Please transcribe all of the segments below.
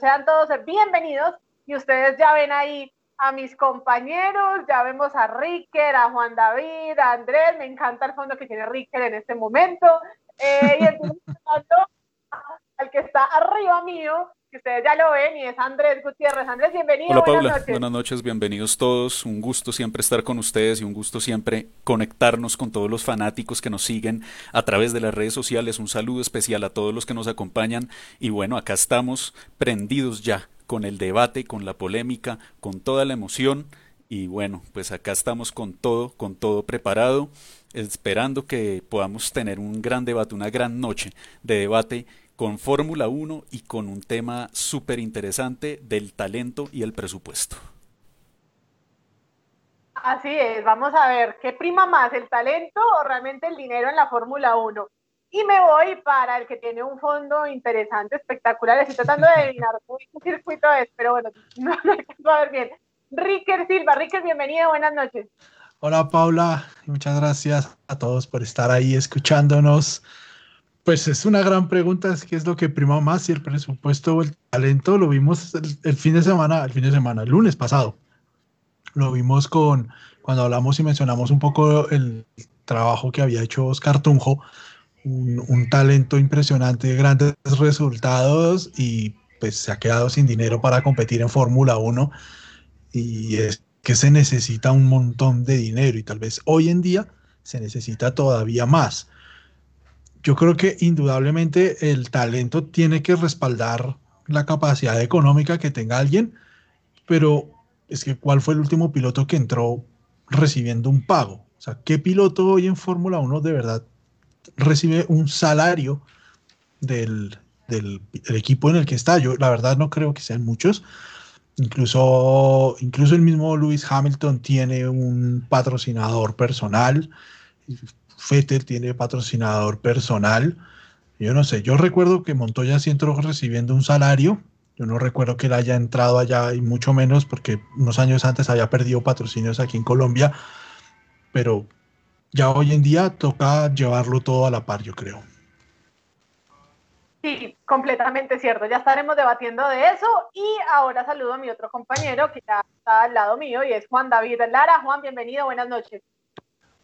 Sean todos bienvenidos. Y ustedes ya ven ahí a mis compañeros, ya vemos a Ricker, a Juan David, a Andrés, me encanta el fondo que tiene Ricker en este momento, eh, y entonces que está arriba mío, que ustedes ya lo ven, y es Andrés Gutiérrez. Andrés, bienvenido. Hola Paula, buenas noches. bienvenidos todos. Un gusto siempre estar con ustedes y un gusto siempre conectarnos con todos los fanáticos que nos siguen a través de las redes sociales. Un saludo especial a todos los que nos acompañan. Y bueno, acá estamos prendidos ya con el debate, con la polémica, con toda la emoción. Y bueno, pues acá estamos con todo, con todo preparado, esperando que podamos tener un gran debate, una gran noche de debate con Fórmula 1 y con un tema súper interesante del talento y el presupuesto. Así es, vamos a ver, ¿qué prima más, el talento o realmente el dinero en la Fórmula 1? Y me voy para el que tiene un fondo interesante, espectacular. Estoy tratando de adivinar qué circuito es, pero bueno, no lo a ver bien. Ricker Silva, Ricker, bienvenido, buenas noches. Hola Paula, muchas gracias a todos por estar ahí escuchándonos. Pues es una gran pregunta, es qué es lo que prima más, si el presupuesto o el talento, lo vimos el, fin de semana, el fin de semana, el lunes pasado. Lo vimos con, cuando hablamos y mencionamos un poco el trabajo que había hecho Oscar Tunjo, un, talento impresionante, grandes resultados y pues se ha quedado sin dinero para competir en Fórmula 1 y es que se necesita un montón de dinero y tal vez hoy en día se necesita todavía más yo creo que indudablemente el talento tiene que respaldar la capacidad económica que tenga alguien, pero es que ¿cuál fue el último piloto que entró recibiendo un pago? O sea, ¿qué piloto hoy en Fórmula 1 de verdad recibe un salario del, del, equipo en el que está? Yo la verdad no creo que sean muchos. Incluso, incluso el mismo Lewis Hamilton tiene un patrocinador personal Fettel tiene patrocinador personal. Yo no sé, yo recuerdo que Montoya sí entró recibiendo un salario. Yo no recuerdo que él haya entrado allá y mucho menos porque unos años antes había perdido patrocinios aquí en Colombia. Pero ya hoy en día toca llevarlo todo a la par, yo creo. Sí, completamente cierto. Ya estaremos debatiendo de eso. Y ahora saludo a mi otro compañero que ya está al lado mío y es Juan David Lara. Juan, bienvenido, buenas noches.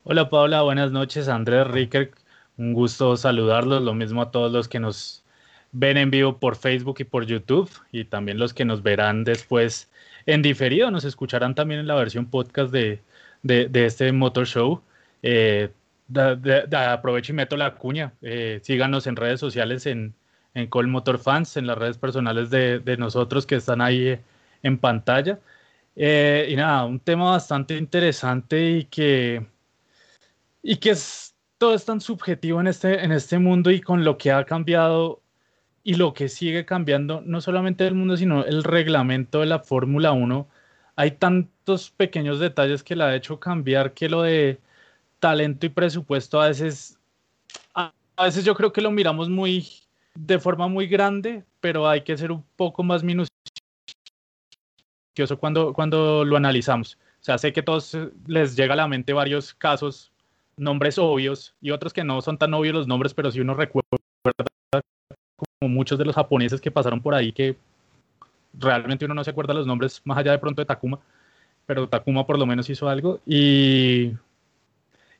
Hola Paula, buenas noches. Andrés Ricker, un gusto saludarlos. Lo mismo a todos los que nos ven en vivo por Facebook y por YouTube y también los que nos verán después en diferido. Nos escucharán también en la versión podcast de, este Motor Show. Eh, aprovecho y meto la cuña. Eh, síganos en redes sociales en, en Call Motor Fans, en las redes personales de, nosotros que están ahí eh, en pantalla. y nada, un tema bastante interesante y que y que es, todo es tan subjetivo en este, en este mundo y con lo que ha cambiado y lo que sigue cambiando, no solamente el mundo, sino el reglamento de la Fórmula 1. Hay tantos pequeños detalles que la ha hecho cambiar que lo de talento y presupuesto a veces, a, veces yo creo que lo miramos muy de forma muy grande, pero hay que ser un poco más minucioso cuando, cuando lo analizamos. O sea, sé que a todos les llega a la mente varios casos nombres obvios y otros que no son tan obvios los nombres, pero si uno recuerda como muchos de los japoneses que pasaron por ahí que realmente uno no se acuerda los nombres más allá de pronto de Takuma, pero Takuma por lo menos hizo algo y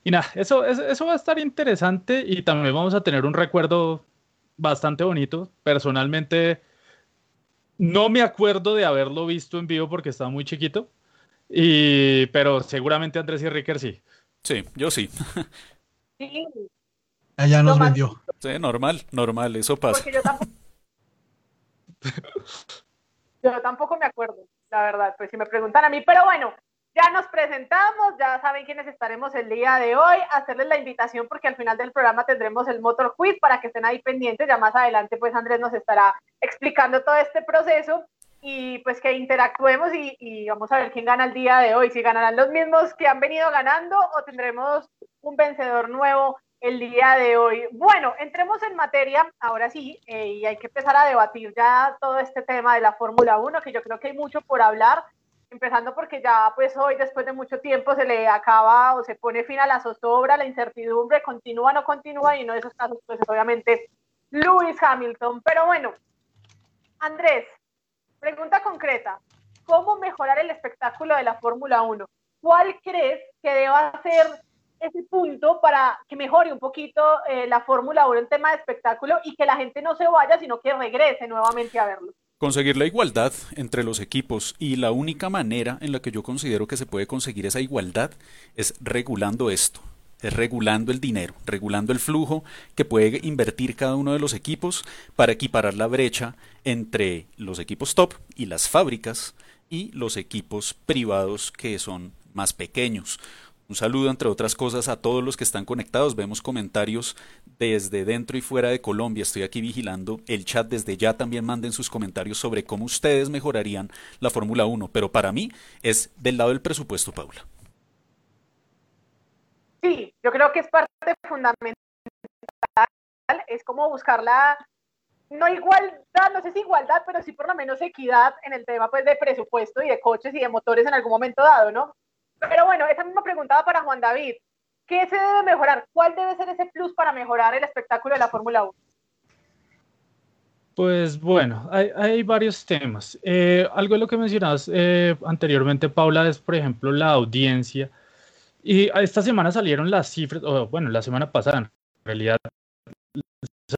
y nada, eso, eso va a estar interesante y también vamos a tener un recuerdo bastante bonito. Personalmente, no me acuerdo de haberlo visto en vivo porque estaba muy chiquito, y, pero seguramente Andrés y Ricker sí. Sí, yo sí. Sí. Allá nos vendió. Sí, normal, normal, eso pasa. Yo tampoco... yo tampoco me acuerdo, la verdad, pues si me preguntan a mí, pero bueno, ya nos presentamos, ya saben quiénes estaremos el día de hoy, hacerles la invitación porque al final del programa tendremos el Motor Quiz para que estén ahí pendientes, ya más adelante pues Andrés nos estará explicando todo este proceso y pues que interactuemos y, vamos a ver quién gana el día de hoy, si ganarán los mismos que han venido ganando o tendremos un vencedor nuevo el día de hoy. Bueno, entremos en materia, ahora sí, eh, y hay que empezar a debatir ya todo este tema de la Fórmula 1, que yo creo que hay mucho por hablar, empezando porque ya pues hoy después de mucho tiempo se le acaba o se pone fin a la zozobra, la incertidumbre, continúa no continúa, y uno de esos casos pues obviamente Lewis Hamilton. Pero bueno, Andrés, Pregunta concreta. ¿Cómo mejorar el espectáculo de la Fórmula 1? ¿Cuál crees que deba ser ese punto para que mejore un poquito eh, la Fórmula 1 en tema de espectáculo y que la gente no se vaya, sino que regrese nuevamente a verlo? Conseguir la igualdad entre los equipos y la única manera en la que yo considero que se puede conseguir esa igualdad es regulando esto, es regulando el dinero, regulando el flujo que puede invertir cada uno de los equipos para equiparar la brecha entre los equipos top y las fábricas y los equipos privados que son más pequeños. Un saludo, entre otras cosas, a todos los que están conectados. Vemos comentarios desde dentro y fuera de Colombia. Estoy aquí vigilando el chat. Desde ya también manden sus comentarios sobre cómo ustedes mejorarían la Fórmula 1. Pero para mí es del lado del presupuesto, Paula. Sí, yo creo que es parte fundamental. Es como buscar la, no igualdad, no sé si igualdad, pero sí por lo menos equidad en el tema pues, de presupuesto y de coches y de motores en algún momento dado, ¿no? Pero bueno, esa misma pregunta para Juan David. ¿Qué se debe mejorar? ¿Cuál debe ser ese plus para mejorar el espectáculo de la Fórmula 1? Pues bueno, hay, varios temas. Eh, algo de lo que mencionabas eh, anteriormente, Paula, es por ejemplo la audiencia. Y esta semana salieron las cifras, o bueno, la semana pasada en realidad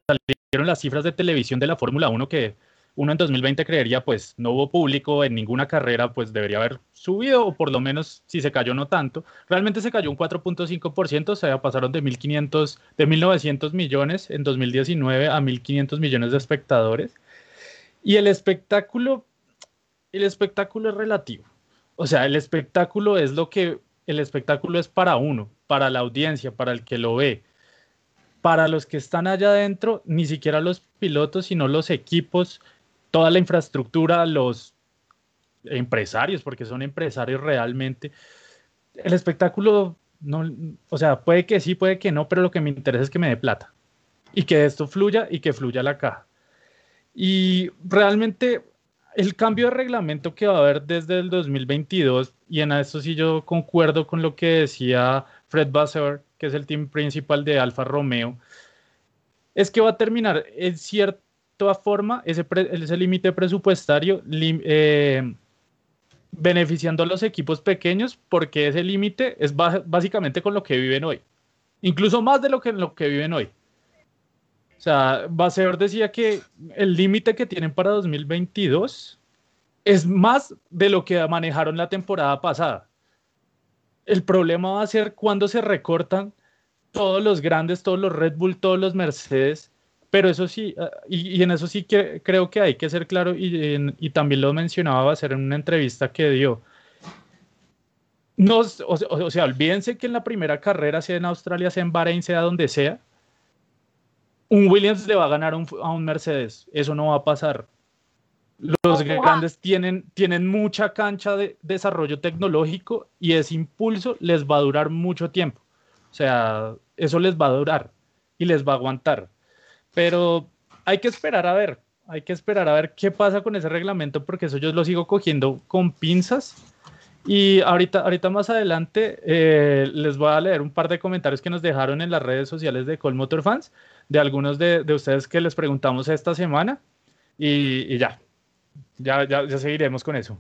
salieron las cifras de televisión de la Fórmula 1 que uno en 2020 creería, pues no hubo público en ninguna carrera, pues debería haber subido, o por lo menos si se cayó no tanto. Realmente se cayó un 4.5%, o sea, pasaron de 1.500, de 1.900 millones en 2019 a 1.500 millones de espectadores. Y el espectáculo, el espectáculo es relativo. O sea, el espectáculo es lo que, el espectáculo es para uno, para la audiencia, para el que lo ve. Para los que están allá adentro, ni siquiera los pilotos, sino los equipos toda la infraestructura, los empresarios, porque son empresarios realmente. El espectáculo, no, o sea, puede que sí, puede que no, pero lo que me interesa es que me dé plata y que esto fluya y que fluya la caja. Y realmente el cambio de reglamento que va a haber desde el 2022, y en eso sí yo concuerdo con lo que decía Fred Vasseur, que es el team principal de Alfa Romeo, es que va a terminar en cierto todas forma ese, ese límite presupuestario eh, beneficiando a los equipos pequeños porque ese límite es básicamente con lo que viven hoy. Incluso más de lo que, lo que viven hoy. O sea, Baseor decía que el límite que tienen para 2022 es más de lo que manejaron la temporada pasada. El problema va a ser cuando se recortan todos los grandes, todos los Red Bull, todos los Mercedes pero eso sí, ah, y, en eso sí que creo que hay que ser claro, y, también lo mencionaba ser en una entrevista que dio. No, o, sea, olvídense que en la primera carrera, sea en Australia, sea en Bahrein, sea donde sea, un Williams le va a ganar a un Mercedes. Eso no va a pasar. Los grandes tienen, tienen mucha cancha de desarrollo tecnológico y ese impulso les va a durar mucho tiempo. O sea, eso les va a durar y les va a aguantar. Pero hay que esperar a ver, hay que esperar a ver qué pasa con ese reglamento, porque eso yo lo sigo cogiendo con pinzas. Y ahorita, ahorita más adelante eh, les voy a leer un par de comentarios que nos dejaron en las redes sociales de Col Motor Fans, de algunos de, de ustedes que les preguntamos esta semana. Y, y ya, ya, ya, ya seguiremos con eso.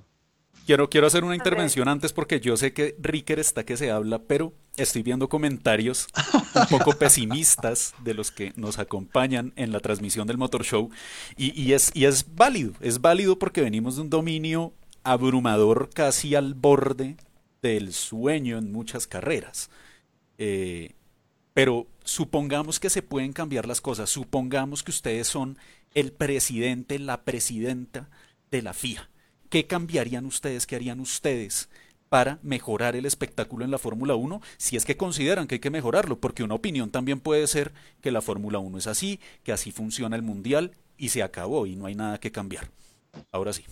Quiero, quiero hacer una intervención antes porque yo sé que Ricker está que se habla, pero estoy viendo comentarios un poco pesimistas de los que nos acompañan en la transmisión del Motor Show. Y, es, y es válido, es válido porque venimos de un dominio abrumador casi al borde del sueño en muchas carreras. Eh, pero supongamos que se pueden cambiar las cosas, supongamos que ustedes son el presidente, la presidenta de la FIA ¿qué cambiarían ustedes, qué harían ustedes para mejorar el espectáculo en la Fórmula 1 si es que consideran que hay que mejorarlo? Porque una opinión también puede ser que la Fórmula 1 es así, que así funciona el Mundial y se acabó y no hay nada que cambiar. Ahora sí.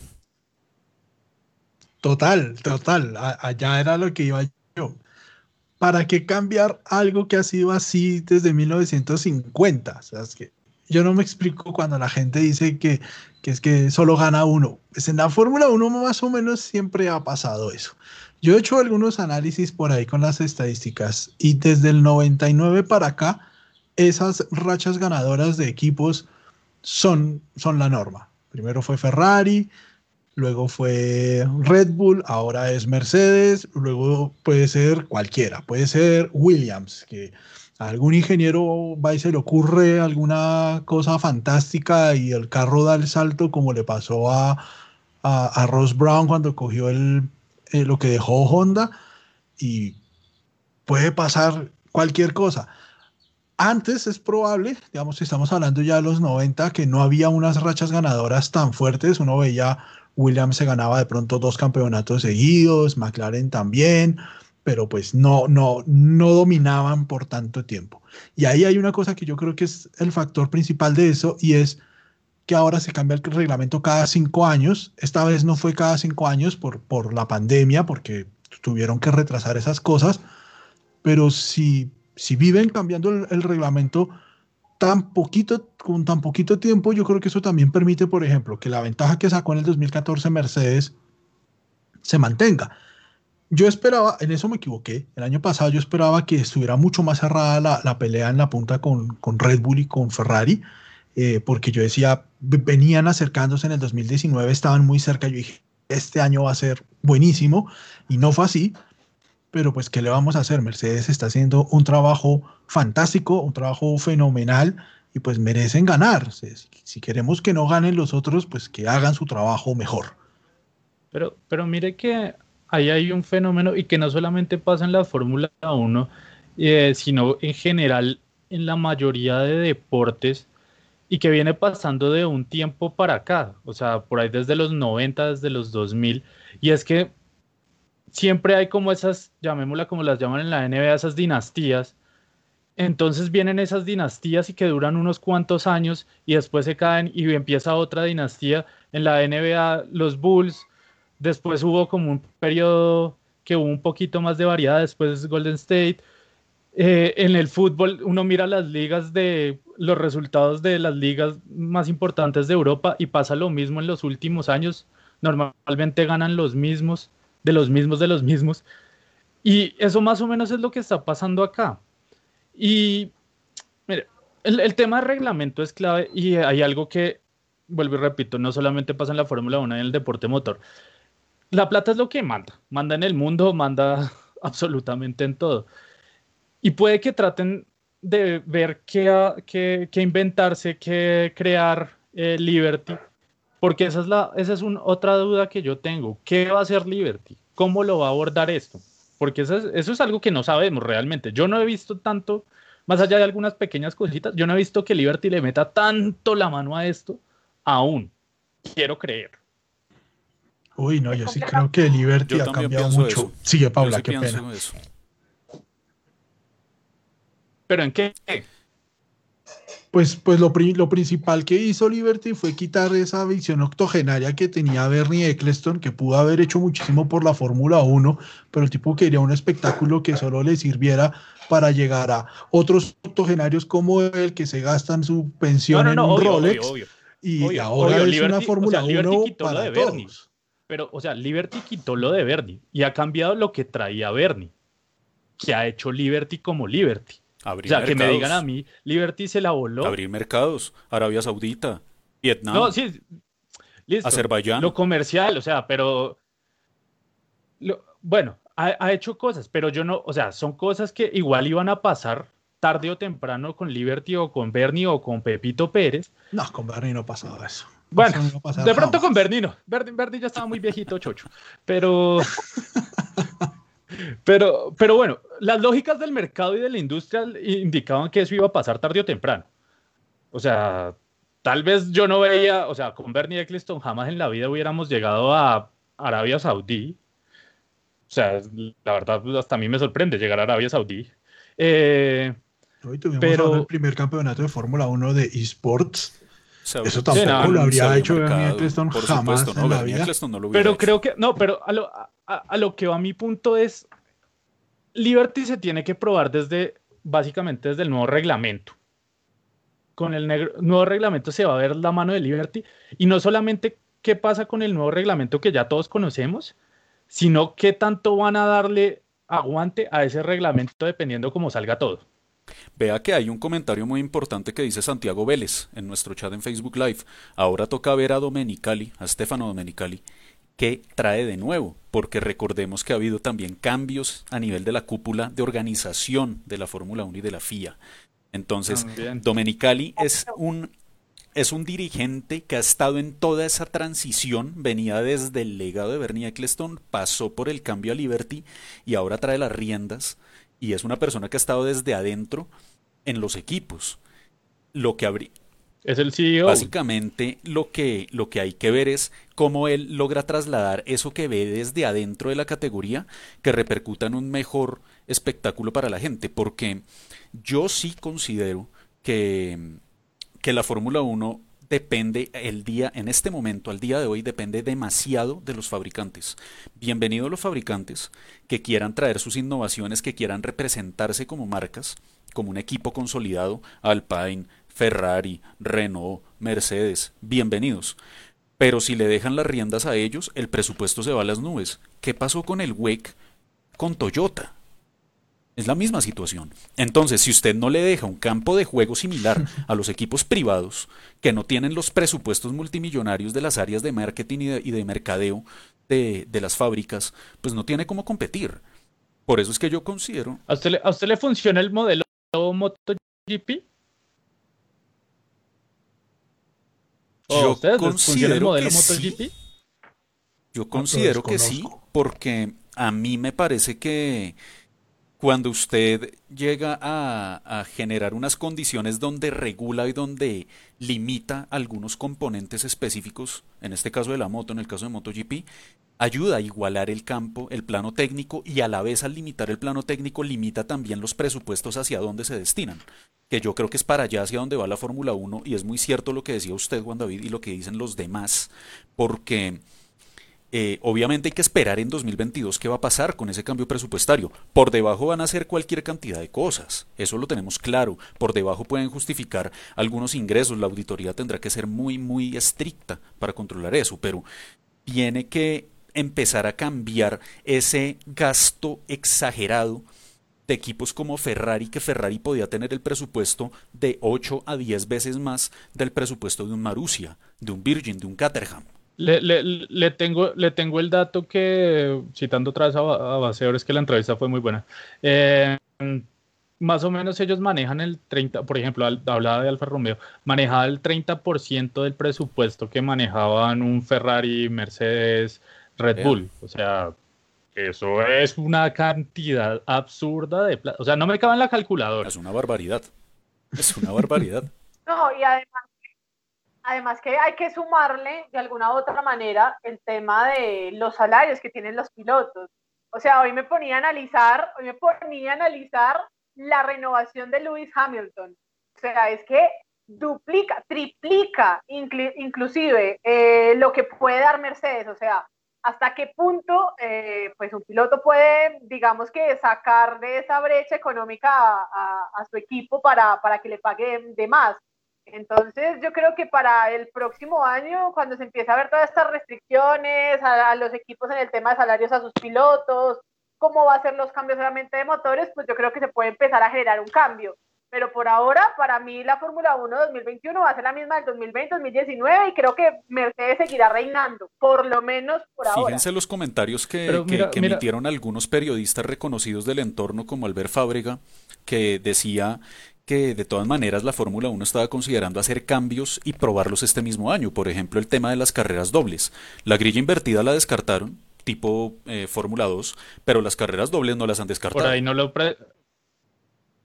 Total, total. allá era lo que iba yo. ¿Para qué cambiar algo que ha sido así desde 1950? O sea, es que yo no me explico cuando la gente dice que, es que solo gana uno. Pues en la Fórmula 1 más o menos siempre ha pasado eso. Yo he hecho algunos análisis por ahí con las estadísticas y desde el 99 para acá, esas rachas ganadoras de equipos son, son la norma. Primero fue Ferrari, luego fue Red Bull, ahora es Mercedes, luego puede ser cualquiera, puede ser Williams, que a algún ingeniero va y se le ocurre alguna cosa fantástica y el carro da el salto como le pasó a, a, Ross Brown cuando cogió el, eh, lo que dejó Honda y puede pasar cualquier cosa. Antes es probable, digamos, estamos hablando ya de los 90, que no había unas rachas ganadoras tan fuertes. Uno veía Williams se ganaba de pronto dos campeonatos seguidos, McLaren también, pero pues no, no, no dominaban por tanto tiempo. Y ahí hay una cosa que yo creo que es el factor principal de eso y es que ahora se cambia el reglamento cada cinco años. Esta vez no fue cada cinco años por, por la pandemia, porque tuvieron que retrasar esas cosas, pero si, si viven cambiando el, reglamento tan poquito, con tan poquito tiempo, yo creo que eso también permite, por ejemplo, que la ventaja que sacó en el 2014 Mercedes se mantenga. Yo esperaba, en eso me equivoqué, el año pasado yo esperaba que estuviera mucho más cerrada la, la pelea en la punta con, con, Red Bull y con Ferrari, eh, porque yo decía, venían acercándose en el 2019, estaban muy cerca, yo dije, este año va a ser buenísimo, y no fue así, pero pues, ¿qué le vamos a hacer? Mercedes está haciendo un trabajo fantástico, un trabajo fenomenal y pues merecen ganar. Si, queremos que no ganen los otros, pues que hagan su trabajo mejor. Pero, pero mire que ahí hay un fenómeno y que no solamente pasa en la Fórmula 1, eh, sino en general en la mayoría de deportes y que viene pasando de un tiempo para acá, o sea, por ahí desde los 90, desde los 2000, y es que siempre hay como esas, llamémosla como las llaman en la NBA, esas dinastías. Entonces vienen esas dinastías y que duran unos cuantos años y después se caen y empieza otra dinastía. En la NBA, los Bulls, después hubo como un periodo que hubo un poquito más de variedad, después Golden State. Eh, en el fútbol, uno mira las ligas de los resultados de las ligas más importantes de Europa y pasa lo mismo en los últimos años. Normalmente ganan los mismos de los mismos de los mismos. Y eso más o menos es lo que está pasando acá. Y mire, el, tema de reglamento es clave y hay algo que, vuelvo y repito, no solamente pasa en la Fórmula 1 y en el deporte motor. La plata es lo que manda, manda en el mundo, manda absolutamente en todo. Y puede que traten de ver qué, qué, qué inventarse, qué crear eh, Liberty porque esa es, la, esa es otra duda que yo tengo. ¿Qué va a hacer Liberty? ¿Cómo lo va a abordar esto? Porque eso es, eso es algo que no sabemos realmente. Yo no he visto tanto, más allá de algunas pequeñas cositas, yo no he visto que Liberty le meta tanto la mano a esto aún. Quiero creer. Uy, no, yo sí creo que Liberty ha cambiado mucho. Sigue, Paula, qué pena. ¿Pero en qué? pues, pues lo, lo, principal que hizo Liberty fue quitar esa visión octogenaria que tenía Bernie Eccleston, que pudo haber hecho muchísimo por la Fórmula 1, pero el tipo quería un espectáculo que solo le sirviera para llegar a otros octogenarios como él, que se gastan su pensión en un Rolex. y ahora es una Fórmula 1 para todos. Pero, o sea, Liberty quitó lo de Bernie y ha cambiado lo que traía Bernie, que ha hecho Liberty como Liberty. Abrir o sea, que me digan a mí, Liberty se la voló. Abrir mercados, Arabia Saudita, Vietnam. No, sí, listo. Azerbaiyán. Lo comercial, o sea, pero. bueno, ha, hecho cosas, pero yo no, o sea, son cosas que igual iban a pasar tarde o temprano con Liberty o con Bernie o con Pepito Pérez. No, con Bernie no pasaba eso. Bueno, de pronto con Bernie no. Bernie, Bernie ya estaba muy viejito, chocho. Pero. Pero, pero bueno, las lógicas del mercado y de la industria indicaban que eso iba a pasar tarde o temprano. O sea, tal vez yo no veía, o sea, con Bernie Eccleston jamás en la vida hubiéramos llegado a Arabia Saudí. O sea, la verdad, hasta a mí me sorprende llegar a Arabia Saudí. Eh, Hoy tuvimos pero... el primer campeonato de Fórmula 1 de esports. Eso tampoco lo habría hecho Eccleston jamás en la vida. pero creo que, no, pero a lo, a, lo que va mi punto es, Liberty se tiene que probar desde, básicamente desde el nuevo reglamento. Con el nuevo reglamento se va a ver la mano de Liberty y no solamente qué pasa con el nuevo reglamento que ya todos conocemos, sino qué tanto van a darle aguante a ese reglamento dependiendo cómo salga todo. Vea que hay un comentario muy importante que dice Santiago Vélez en nuestro chat en Facebook Live. Ahora toca ver a Domenicali, a Stefano Domenicali, ¿Qué trae de nuevo? Porque recordemos que ha habido también cambios a nivel de la cúpula de organización de la Fórmula 1 y de la FIA. Entonces, Domenicali es un es un dirigente que ha estado en toda esa transición, venía desde el legado de Bernie Eccleston, pasó por el cambio a Liberty y ahora trae las riendas y es una persona que ha estado desde adentro en los equipos. Lo que habría es el CEO. Básicamente lo que, lo que hay que ver es cómo él logra trasladar eso que ve desde adentro de la categoría que repercuta en un mejor espectáculo para la gente, porque yo sí considero que que la Fórmula 1 depende el día, en este momento, al día de hoy, depende demasiado de los fabricantes. Bienvenidos los fabricantes que quieran traer sus innovaciones, que quieran representarse como marcas, como un equipo consolidado, Alpine, Ferrari, Renault, Mercedes, bienvenidos. Pero si le dejan las riendas a ellos, el presupuesto se va a las nubes. ¿Qué pasó con el WEC con Toyota? Es la misma situación. Entonces, si usted no le deja un campo de juego similar a los equipos privados, que no tienen los presupuestos multimillonarios de las áreas de marketing y de, mercadeo de, las fábricas, pues no tiene cómo competir. Por eso es que yo considero... ¿A usted le, a usted le funciona el modelo MotoGP? Yo considero el modelo MotoGP? Yo considero que sí, porque a mí me parece que cuando usted llega a, generar unas condiciones donde regula y donde limita algunos componentes específicos, en este caso de la moto, en el caso de MotoGP, ayuda a igualar el campo, el plano técnico y a la vez al limitar el plano técnico limita también los presupuestos hacia dónde se destinan, que yo creo que es para allá hacia donde va la Fórmula 1 y es muy cierto lo que decía usted Juan David y lo que dicen los demás, porque eh, obviamente hay que esperar en 2022 qué va a pasar con ese cambio presupuestario. Por debajo van a ser cualquier cantidad de cosas, eso lo tenemos claro. Por debajo pueden justificar algunos ingresos, la auditoría tendrá que ser muy, muy estricta para controlar eso, pero tiene que empezar a cambiar ese gasto exagerado de equipos como Ferrari, que Ferrari podía tener el presupuesto de 8 a 10 veces más del presupuesto de un Marussia, de un Virgin, de un Caterham. Le, le, tengo, le tengo el dato que, citando otra vez a, a es que la entrevista fue muy buena. Eh, más o menos ellos manejan el 30, por ejemplo, hablaba de Alfa Romeo, manejaba el 30% del presupuesto que manejaban un Ferrari, Mercedes, Red Bull. O sea, eso es una cantidad absurda de plata. O sea, no me cabe en la calculadora. Es una barbaridad. Es una barbaridad. no, y además Además que hay que sumarle de alguna u otra manera el tema de los salarios que tienen los pilotos. O sea, hoy me ponía a analizar, hoy me ponía a analizar la renovación de Lewis Hamilton. O sea, es que duplica, triplica inclusive eh, lo que puede dar Mercedes. O sea, hasta qué punto eh, pues un piloto puede, digamos que sacar de esa brecha económica a, su equipo para, para que le pague de más. Entonces, yo creo que para el próximo año, cuando se empiece a ver todas estas restricciones a, los equipos en el tema de salarios a sus pilotos, cómo va a ser los cambios solamente de motores, pues yo creo que se puede empezar a generar un cambio. Pero por ahora, para mí, la Fórmula 1 2021 va a ser la misma del 2020, 2019 y creo que Mercedes seguirá reinando, por lo menos por ahora. Fíjense los comentarios que, emitieron algunos periodistas reconocidos del entorno, como Albert Fábrega, que decía que de todas maneras la Fórmula 1 estaba considerando hacer cambios y probarlos este mismo año. Por ejemplo, el tema de las carreras dobles. La grilla invertida la descartaron, tipo eh, Fórmula 2, pero las carreras dobles no las han descartado. Por ahí no lo...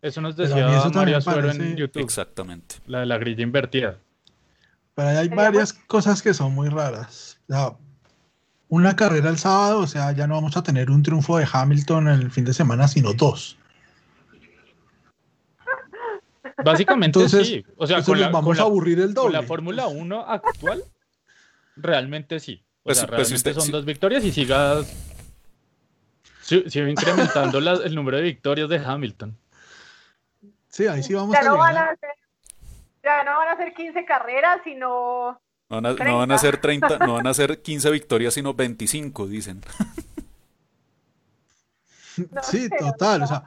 Eso nos decía María Suero en YouTube. Exactamente. La de la grilla invertida. Pero hay varias cosas que son muy raras. una carrera el sábado, o sea, ya no vamos a tener un triunfo de Hamilton en el fin de semana, sino dos. Básicamente sí. O sea, con la, vamos a aburrir el doble. Con la Fórmula 1 actual, realmente sí. O pues sea, pues realmente son dos victorias y siga, sigue incrementando el número de victorias de Hamilton. Sí, ahí sí vamos ya a, no van a hacer, Ya no van a ser 15 carreras, sino... No van, a, no van a ser 30, no van a ser 15 victorias, sino 25, dicen. sí, total. O sea,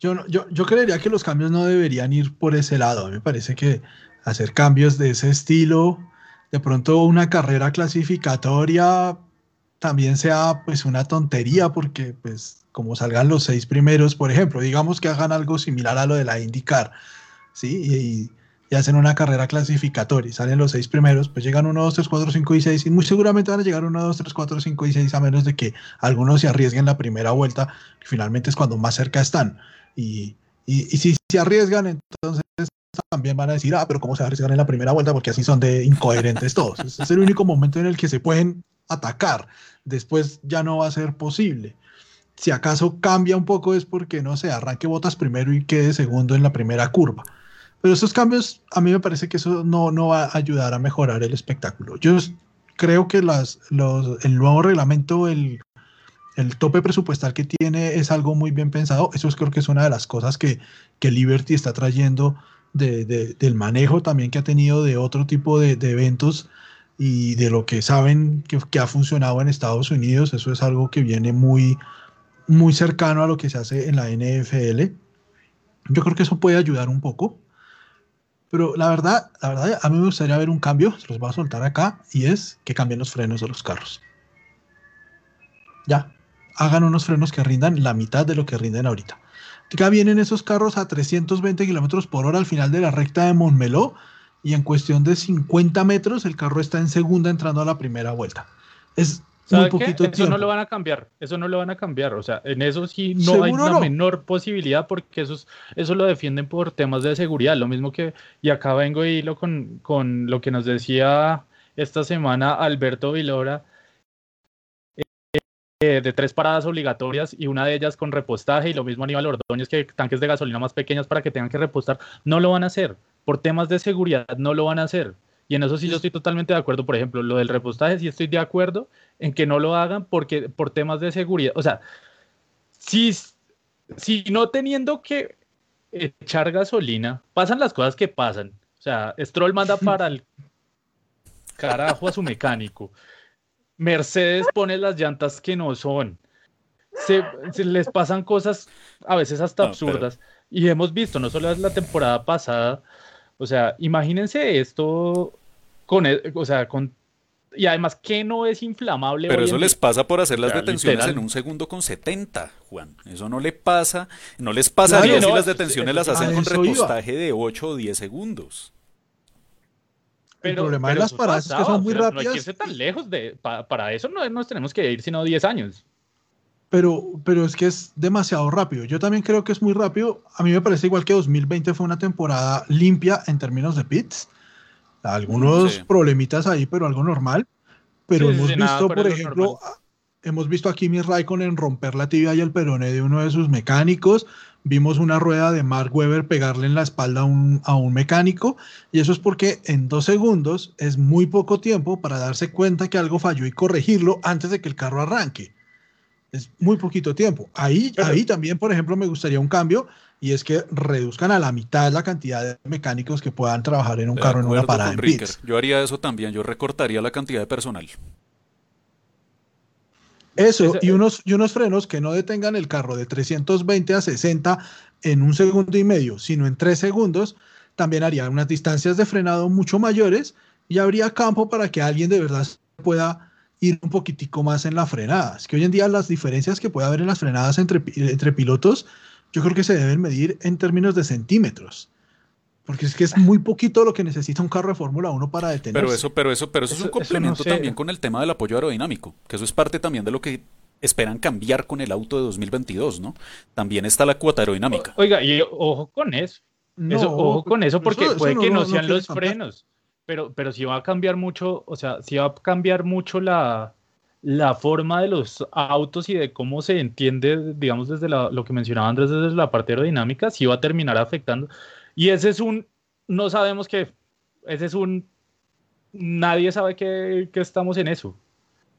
yo, yo, yo creería que los cambios no deberían ir por ese lado. Me parece que hacer cambios de ese estilo, de pronto una carrera clasificatoria, también sea pues una tontería porque pues como salgan los seis primeros, por ejemplo, digamos que hagan algo similar a lo de la IndyCar, ¿sí? Y, y hacen una carrera clasificatoria y salen los seis primeros, pues llegan 1, 2, 3, 4, 5 y 6 y muy seguramente van a llegar 1, 2, 3, 4, 5 y 6 a menos de que algunos se arriesguen la primera vuelta, que finalmente es cuando más cerca están. Y, y, y si se arriesgan, entonces también van a decir, ah, pero ¿cómo se arriesgan en la primera vuelta? Porque así son de incoherentes todos. Es el único momento en el que se pueden atacar. Después ya no va a ser posible. Si acaso cambia un poco es porque, no sé, arranque botas primero y quede segundo en la primera curva pero esos cambios, a mí me parece que eso no, no va a ayudar a mejorar el espectáculo. Yo creo que las, los, el nuevo reglamento, el, el tope presupuestal que tiene es algo muy bien pensado. Eso es, creo que es una de las cosas que, que Liberty está trayendo de, de, del manejo también que ha tenido de otro tipo de, eventos y de lo que saben que, que, ha funcionado en Estados Unidos. Eso es algo que viene muy, muy cercano a lo que se hace en la NFL. Yo creo que eso puede ayudar un poco. Pero la verdad, la verdad, a mí me gustaría ver un cambio, se los voy a soltar acá, y es que cambien los frenos de los carros. Ya, hagan unos frenos que rindan la mitad de lo que rinden ahorita. Acá vienen esos carros a 320 kilómetros por hora al final de la recta de Montmeló, y en cuestión de 50 metros el carro está en segunda entrando a la primera vuelta. Es muy poquito qué? Eso no lo van a cambiar, eso no lo van a cambiar, o sea, en eso sí no hay la no? menor posibilidad porque eso, eso lo defienden por temas de seguridad, lo mismo que, y acá vengo y hilo con, con lo que nos decía esta semana Alberto Vilora, eh, de tres paradas obligatorias y una de ellas con repostaje y lo mismo Aníbal Ordóñez que tanques de gasolina más pequeños para que tengan que repostar, no lo van a hacer, por temas de seguridad no lo van a hacer. Y en eso sí yo estoy totalmente de acuerdo. Por ejemplo, lo del repostaje sí estoy de acuerdo en que no lo hagan porque por temas de seguridad. O sea, si, si no teniendo que echar gasolina, pasan las cosas que pasan. O sea, Stroll manda para el carajo a su mecánico. Mercedes pone las llantas que no son. Se, se les pasan cosas a veces hasta no, absurdas. Pero... Y hemos visto, no solo es la temporada pasada, o sea, imagínense esto con, e, o sea, con y además que no es inflamable. Pero eso les pasa por hacer las detenciones literal. en un segundo con 70, Juan. Eso no le pasa, no les pasa claro, no, si las detenciones las hacen con repostaje iba. de 8 o 10 segundos. Pero, el problema de las paradas es que son muy rápidas. No hay que irse tan lejos de, pa, para eso no nos tenemos que ir sino 10 años. Pero, pero es que es demasiado rápido. Yo también creo que es muy rápido. A mí me parece igual que 2020 fue una temporada limpia en términos de pits algunos sí. problemitas ahí, pero algo normal. Pero sí, hemos sí, visto, por ejemplo, hemos visto a Kimi Raikkonen romper la tibia y el peroné de uno de sus mecánicos. Vimos una rueda de Mark Webber pegarle en la espalda a un, a un mecánico. Y eso es porque en dos segundos es muy poco tiempo para darse cuenta que algo falló y corregirlo antes de que el carro arranque. Es muy poquito tiempo. Ahí, pero, ahí también, por ejemplo, me gustaría un cambio y es que reduzcan a la mitad la cantidad de mecánicos que puedan trabajar en un carro en una parada en pits. Yo haría eso también, yo recortaría la cantidad de personal. Eso, y unos, y unos frenos que no detengan el carro de 320 a 60 en un segundo y medio, sino en tres segundos, también haría unas distancias de frenado mucho mayores y habría campo para que alguien de verdad pueda ir un poquitico más en la frenada. Es que hoy en día las diferencias que puede haber en las frenadas entre, entre pilotos yo creo que se deben medir en términos de centímetros. Porque es que es muy poquito lo que necesita un carro de Fórmula 1 para detenerse. Pero eso, pero eso, pero eso, eso es un complemento no sé. también con el tema del apoyo aerodinámico, que eso es parte también de lo que esperan cambiar con el auto de 2022, ¿no? También está la cuota aerodinámica. Oiga, y ojo con eso. No, eso ojo con eso, porque eso, puede que no, no sean los cambiar. frenos. Pero, pero si va a cambiar mucho, o sea, si va a cambiar mucho la, la forma de los autos y de cómo se entiende, digamos, desde la, lo que mencionaba Andrés, desde la parte aerodinámica, sí va a terminar afectando. Y ese es un, no sabemos que, ese es un, nadie sabe que, que estamos en eso,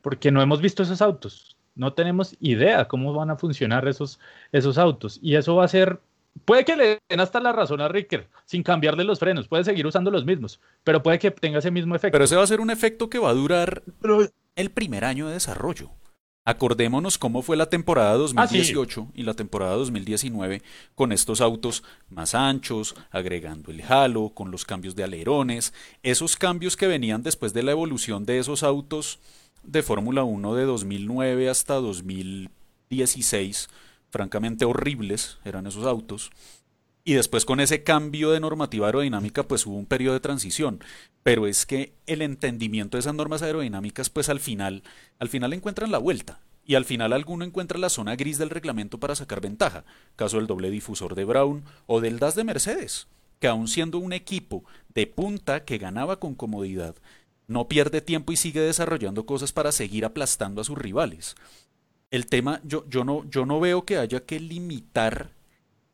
porque no hemos visto esos autos, no tenemos idea cómo van a funcionar esos, esos autos. Y eso va a ser Puede que le den hasta la razón a Ricker, sin cambiarle los frenos, puede seguir usando los mismos, pero puede que tenga ese mismo efecto. Pero ese va a ser un efecto que va a durar pero... el primer año de desarrollo. Acordémonos cómo fue la temporada 2018 ah, sí. y la temporada 2019 con estos autos más anchos, agregando el halo, con los cambios de alerones, esos cambios que venían después de la evolución de esos autos de Fórmula 1 de 2009 hasta 2016, francamente horribles eran esos autos. Y después con ese cambio de normativa aerodinámica, pues hubo un periodo de transición. Pero es que el entendimiento de esas normas aerodinámicas, pues al final, al final encuentran la vuelta. Y al final alguno encuentra la zona gris del reglamento para sacar ventaja. Caso del doble difusor de Brown o del DAS de Mercedes, que aun siendo un equipo de punta que ganaba con comodidad, no pierde tiempo y sigue desarrollando cosas para seguir aplastando a sus rivales. El tema, yo, yo, no, yo no veo que haya que limitar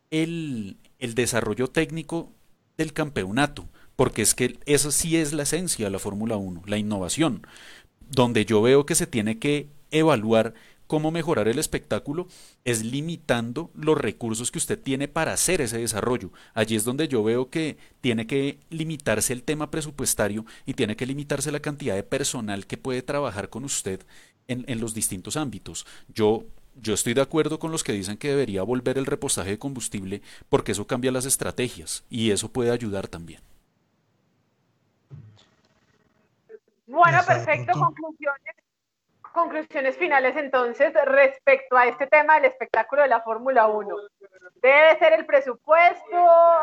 el, el desarrollo técnico del campeonato, porque es que esa sí es la esencia de la Fórmula 1, la innovación, donde yo veo que se tiene que evaluar cómo mejorar el espectáculo es limitando los recursos que usted tiene para hacer ese desarrollo. Allí es donde yo veo que tiene que limitarse el tema presupuestario y tiene que limitarse la cantidad de personal que puede trabajar con usted en, en los distintos ámbitos. Yo yo estoy de acuerdo con los que dicen que debería volver el repostaje de combustible porque eso cambia las estrategias y eso puede ayudar también. Bueno, perfecto. Conclusiones conclusiones finales entonces respecto a este tema del espectáculo de la Fórmula 1. Debe ser el presupuesto,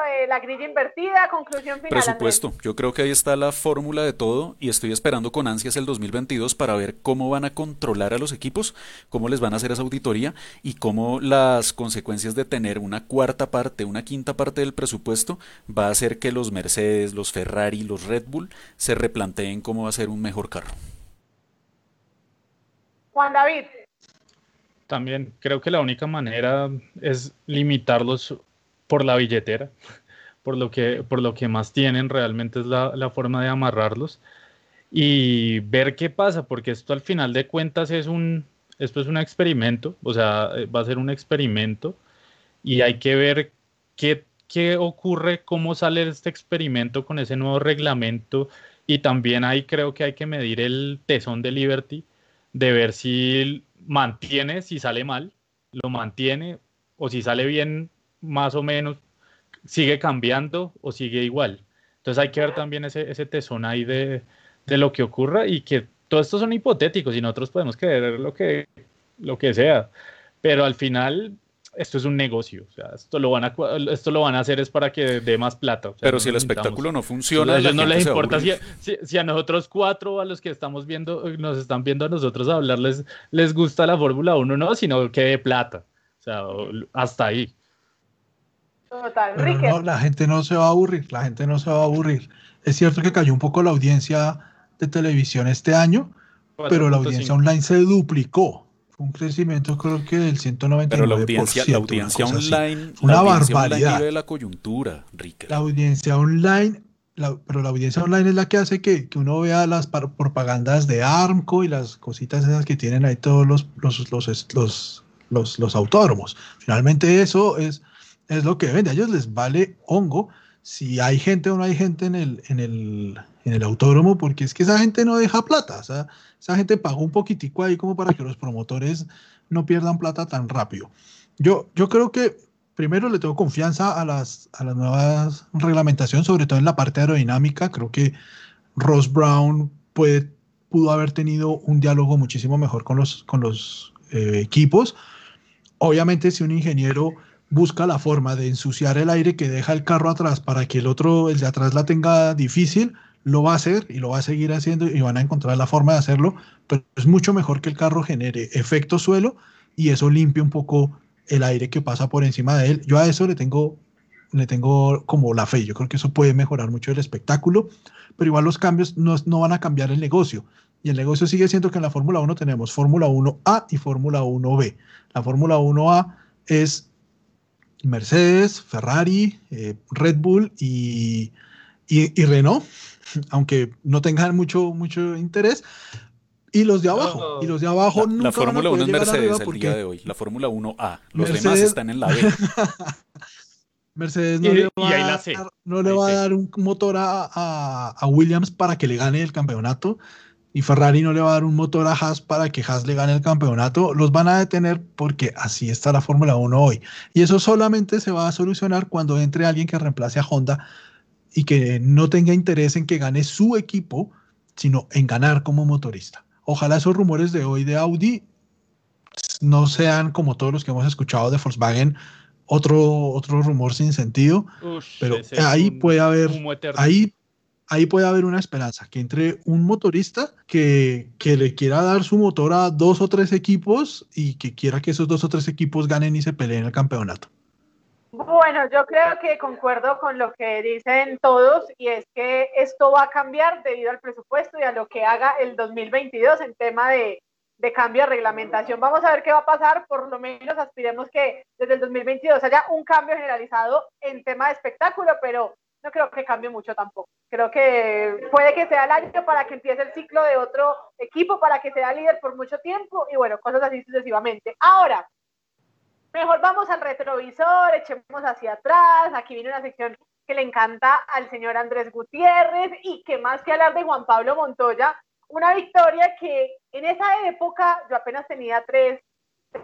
eh, la grilla invertida, conclusión final. Presupuesto, yo creo que ahí está la fórmula de todo y estoy esperando con ansias el 2022 para ver cómo van a controlar a los equipos, cómo les van a hacer esa auditoría y cómo las consecuencias de tener una cuarta parte, una quinta parte del presupuesto va a hacer que los Mercedes, los Ferrari, los Red Bull se replanteen cómo va a ser un mejor carro. Juan David. También creo que la única manera es limitarlos por la billetera, por lo que, por lo que más tienen, realmente es la, forma de amarrarlos y ver qué pasa, porque esto al final de cuentas es un, esto es un experimento, o sea, eh, va a ser un experimento y hay que ver qué, qué ocurre, cómo sale este experimento con ese nuevo reglamento y también ahí creo que hay que medir el tesón de Liberty de ver si mantiene, si sale mal, lo mantiene, o si sale bien, más o menos, sigue cambiando o sigue igual. Entonces hay que ver también ese, ese tesón ahí de, de lo que ocurra y que todo esto son hipotéticos y nosotros podemos creer lo que, lo que sea, pero al final esto es un negocio, o sea, esto lo van a, esto lo van a hacer es para que dé más plata. Pero si el espectáculo no funciona, a ellos no les importa si, si, a nosotros cuatro, a los que estamos viendo, nos están viendo a nosotros hablarles, les gusta la Fórmula 1, no, sino que dé plata, o sea, hasta ahí. Total, no, la gente no se va a aburrir, la gente no se va a aburrir. Es cierto que cayó un poco la audiencia de televisión este año, pero la audiencia online se duplicó un crecimiento creo que del 199%. Pero la audiencia, la audiencia online, una barbaridad. de la coyuntura, La audiencia online, pero la audiencia online es la que hace que, que, uno vea las propagandas de Armco y las cositas esas que tienen ahí todos los, los, los, los, los, autódromos. Finalmente eso es, es lo que vende. A ellos les vale hongo si hay gente o no hay gente en el, en el, en el autódromo, porque es que esa gente no deja plata. O sea, esa gente pagó un poquitico ahí como para que los promotores no pierdan plata tan rápido. Yo, yo creo que primero le tengo confianza a las, a las nuevas reglamentaciones, sobre todo en la parte aerodinámica. Creo que Ross Brown puede, pudo haber tenido un diálogo muchísimo mejor con los, con los eh, equipos. Obviamente, si un ingeniero busca la forma de ensuciar el aire que deja el carro atrás para que el otro, el de atrás, la tenga difícil, lo va a hacer y lo va a seguir haciendo y van a encontrar la forma de hacerlo, pero es mucho mejor que el carro genere efecto suelo y eso limpie un poco el aire que pasa por encima de él. Yo a eso le tengo, le tengo como la fe, yo creo que eso puede mejorar mucho el espectáculo, pero igual los cambios no, no van a cambiar el negocio. Y el negocio sigue siendo que en la Fórmula 1 tenemos Fórmula 1A y Fórmula 1B. La Fórmula 1A es Mercedes, Ferrari, eh, Red Bull y, y, y Renault aunque no tengan mucho, mucho interés. Y los de abajo, y los de abajo la, La Fórmula 1 es Mercedes el día de hoy, la Fórmula 1A. Los demás están en la B. Mercedes no, le, va a dar, no le va a dar un motor a, a, Williams para que le gane el campeonato y Ferrari no le va a dar un motor a Haas para que Haas le gane el campeonato. Los van a detener porque así está la Fórmula 1 hoy. Y eso solamente se va a solucionar cuando entre alguien que reemplace a Honda y que no tenga interés en que gane su equipo, sino en ganar como motorista. ojalá esos rumores de hoy de Audi no sean como todos los que hemos escuchado de Volkswagen, otro, otro rumor sin sentido, pero ahí puede haber, ahí, ahí puede haber una esperanza, que entre un motorista que, que le quiera dar su motor a dos o tres equipos y que quiera que esos dos o tres equipos ganen y se peleen el campeonato. Bueno, yo creo que concuerdo con lo que dicen todos y es que esto va a cambiar debido al presupuesto y a lo que haga el 2022 en tema de, de cambio de reglamentación. Vamos a ver qué va a pasar, por lo menos aspiremos que desde el 2022 haya un cambio generalizado en tema de espectáculo, pero no creo que cambie mucho tampoco. Creo que puede que sea el año para que empiece el ciclo de otro equipo, para que sea líder por mucho tiempo y bueno, cosas así sucesivamente. Ahora, mejor vamos al retrovisor, echemos hacia atrás. Aquí viene una sección que le encanta al señor Andrés Gutiérrez y que más que hablar de Juan Pablo Montoya, una victoria que en esa época yo apenas tenía tres,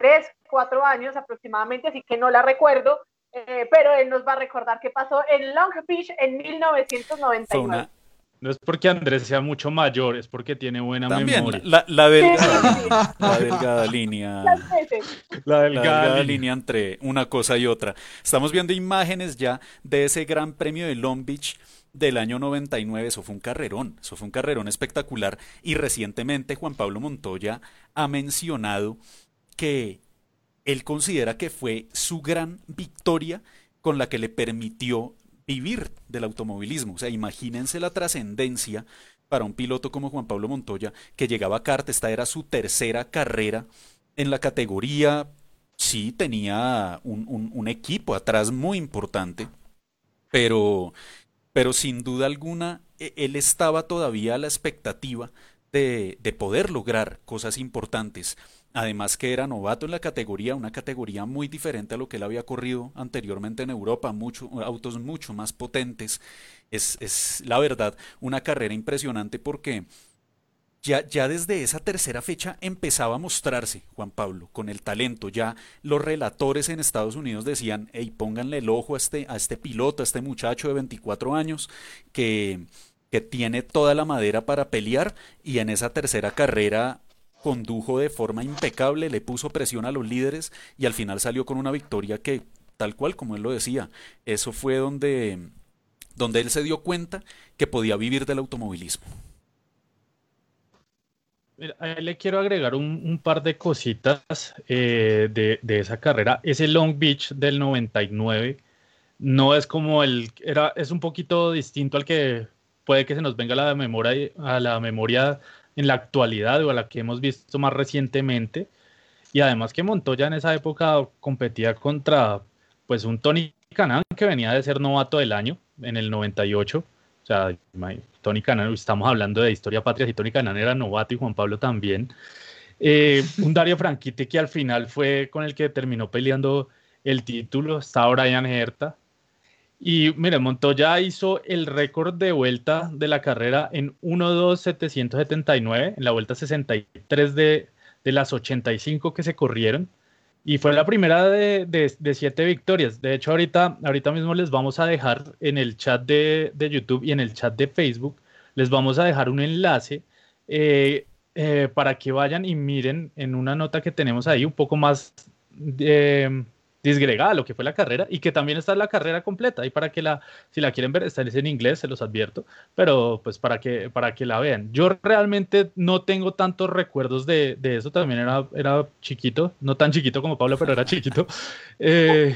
tres cuatro años aproximadamente, así que no la recuerdo, eh, pero él nos va a recordar qué pasó en Long Beach en 1999. No es porque Andrés sea mucho mayor, es porque tiene buena memoria. La, la, delgada, la delgada línea. La delgada, línea entre una cosa y otra. Estamos viendo imágenes ya de ese gran premio de Long Beach del año 99. Eso fue un carrerón, eso fue un carrerón espectacular. Y recientemente Juan Pablo Montoya ha mencionado que él considera que fue su gran victoria con la que le permitió vivir del automovilismo. O sea, imagínense la trascendencia para un piloto como Juan Pablo Montoya, que llegaba a kart, esta era su tercera carrera en la categoría, sí tenía un, un equipo atrás muy importante, pero pero sin duda alguna e, él estaba todavía a la expectativa de, poder lograr cosas importantes. Además que era novato en la categoría, una categoría muy diferente a lo que él había corrido anteriormente en Europa, mucho, autos mucho más potentes. Es, es la verdad una carrera impresionante porque ya, desde esa tercera fecha empezaba a mostrarse Juan Pablo con el talento. Ya los relatores en Estados Unidos decían, hey, pónganle el ojo a este, a este piloto, a este muchacho de 24 años que, que tiene toda la madera para pelear y en esa tercera carrera condujo de forma impecable, le puso presión a los líderes y al final salió con una victoria que, tal cual como él lo decía, eso fue donde, donde él se dio cuenta que podía vivir del automovilismo. A le quiero agregar un, par de cositas eh, de, esa carrera. Ese Long Beach del 99 no es como el, era, es un poquito distinto al que puede que se nos venga a la memoria, a la memoria en la actualidad o a la que hemos visto más recientemente. Y además que Montoya en esa época competía contra pues un Tony Canan que venía de ser novato del año en el 98 o sea, Tony Canan, estamos hablando de historia patria, y Tony Canan era novato y Juan Pablo también. Eh, un Dario Franchitti que al final fue con el que terminó peleando el título, está Brian Herta. Y mire, Montoya hizo el récord de vuelta de la carrera en 1.2779, en la vuelta 63 de, de las 85 que se corrieron. Y fue la primera de, de, siete victorias. De hecho, ahorita, ahorita mismo les vamos a dejar en el chat de, de YouTube y en el chat de Facebook, les vamos a dejar un enlace eh, eh, para que vayan y miren en una nota que tenemos ahí un poco más eh, disgregada lo que fue la carrera y que también está la carrera completa. Y para que la si la quieren ver está en inglés se los advierto pero pues para que para que la vean. Yo realmente no tengo tantos recuerdos de, de eso también era era chiquito no tan chiquito como Pablo pero era chiquito. Eh,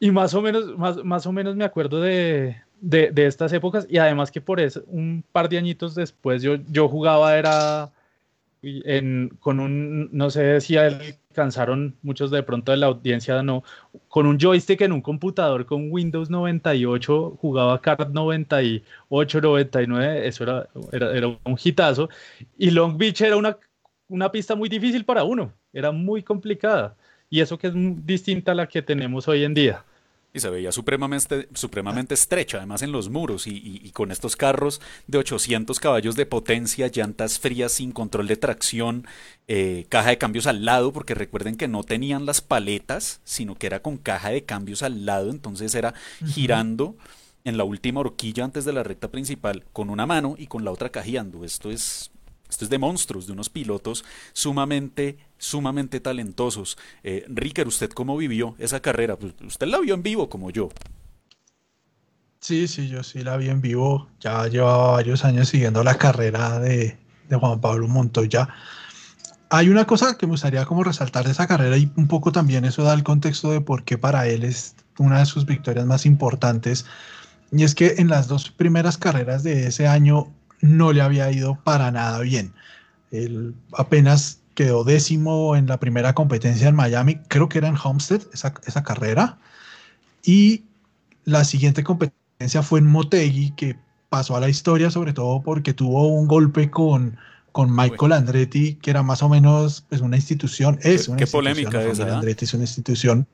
y más o menos más, más o menos me acuerdo de, de, de, estas épocas y además que por eso un par de añitos después yo yo jugaba era con un, no sé si alcanzaron muchos de pronto de la audiencia, no, con un joystick en un computador con Windows 98, jugaba Card 98, 99, eso era, era, un hitazo. Y Long Beach era una, una pista muy difícil para uno, era muy complicada. Y eso que es distinta a la que tenemos hoy en día y se veía supremamente, supremamente estrecha, además en los muros, y, con estos carros de 800 caballos de potencia, llantas frías sin control de tracción, eh, caja de cambios al lado, porque recuerden que no tenían las paletas, sino que era con caja de cambios al lado, entonces era girando en la última horquilla antes de la recta principal con una mano y con la otra cajeando. Esto es Esto es de monstruos, de unos pilotos sumamente, sumamente talentosos. Eh, Ricker, ¿usted cómo vivió esa carrera? Pues, usted la vio en vivo como yo. Sí, sí, yo sí la vi en vivo. Ya llevaba varios años siguiendo la carrera de, de Juan Pablo Montoya. Hay una cosa que me gustaría como resaltar de esa carrera y un poco también eso da el contexto de por qué para él es una de sus victorias más importantes. Y es que en las dos primeras carreras de ese año no le había ido para nada bien. Él apenas quedó décimo en la primera competencia en Miami, creo que era en Homestead esa, esa carrera. Y la siguiente competencia fue en Motegi, que pasó a la historia sobre todo porque tuvo un golpe con, con Michael Andretti, que era más o menos pues, una institución, es una qué polémica esa. Andretti es una institución.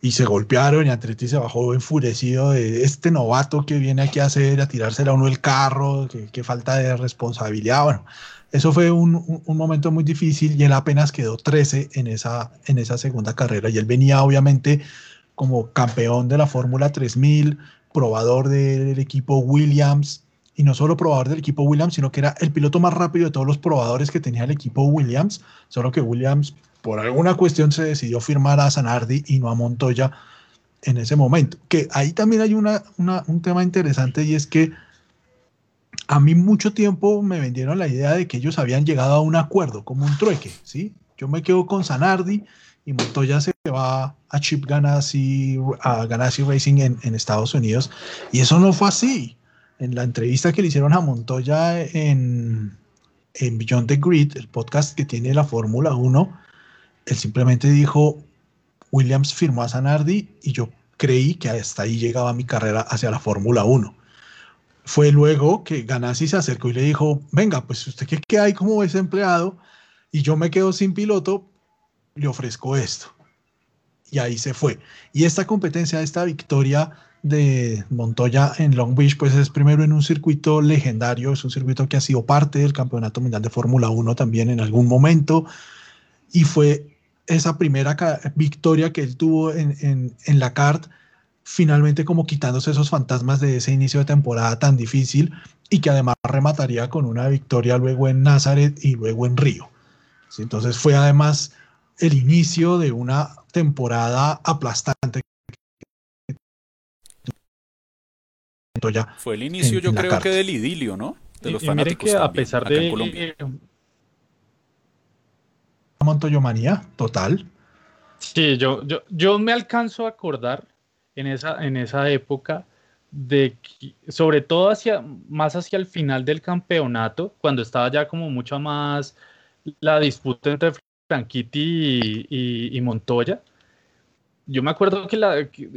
Y se golpearon y Andretti se bajó enfurecido de este novato que viene aquí a hacer, a tirársela a uno el carro, que, falta de responsabilidad. Bueno, eso fue un, un, momento muy difícil y él apenas quedó 13 en esa, en esa segunda carrera. Y él venía obviamente como campeón de la Fórmula 3000, probador del equipo Williams, y no solo probador del equipo Williams, sino que era el piloto más rápido de todos los probadores que tenía el equipo Williams, solo que Williams por alguna cuestión se decidió firmar a Zanardi y no a Montoya en ese momento. Que ahí también hay una, un tema interesante y es que a mí mucho tiempo me vendieron la idea de que ellos habían llegado a un acuerdo, como un trueque, ¿sí? Yo me quedo con Zanardi y Montoya se va a Chip Ganassi, a Ganassi Racing en, en, Estados Unidos. Y eso no fue así. En la entrevista que le hicieron a Montoya en, en Beyond the Grid, el podcast que tiene la Fórmula 1, él simplemente dijo, Williams firmó a Zanardi y yo creí que hasta ahí llegaba mi carrera hacia la Fórmula 1. Fue luego que Ganassi se acercó y le dijo, venga, pues usted qué, qué hay como ese empleado y yo me quedo sin piloto, le ofrezco esto. Y ahí se fue. Y esta competencia, esta victoria de Montoya en Long Beach, pues es primero en un circuito legendario, es un circuito que ha sido parte del Campeonato Mundial de Fórmula 1 también en algún momento, y fue esa primera victoria que él tuvo en, en, la CART, finalmente como quitándose esos fantasmas de ese inicio de temporada tan difícil y que además remataría con una victoria luego en Nazaret y luego en Río. Entonces fue además el inicio de una temporada aplastante. Fue el inicio, yo creo que del idilio, ¿no? De los y, fanáticos. que a pesar de. Montoyomanía, total. Sí, yo, yo, yo me alcanzo a acordar en esa, en esa época de sobre todo hacia más hacia el final del campeonato, cuando estaba ya como mucho más la disputa entre Franchitti y, Montoya. Yo me acuerdo que,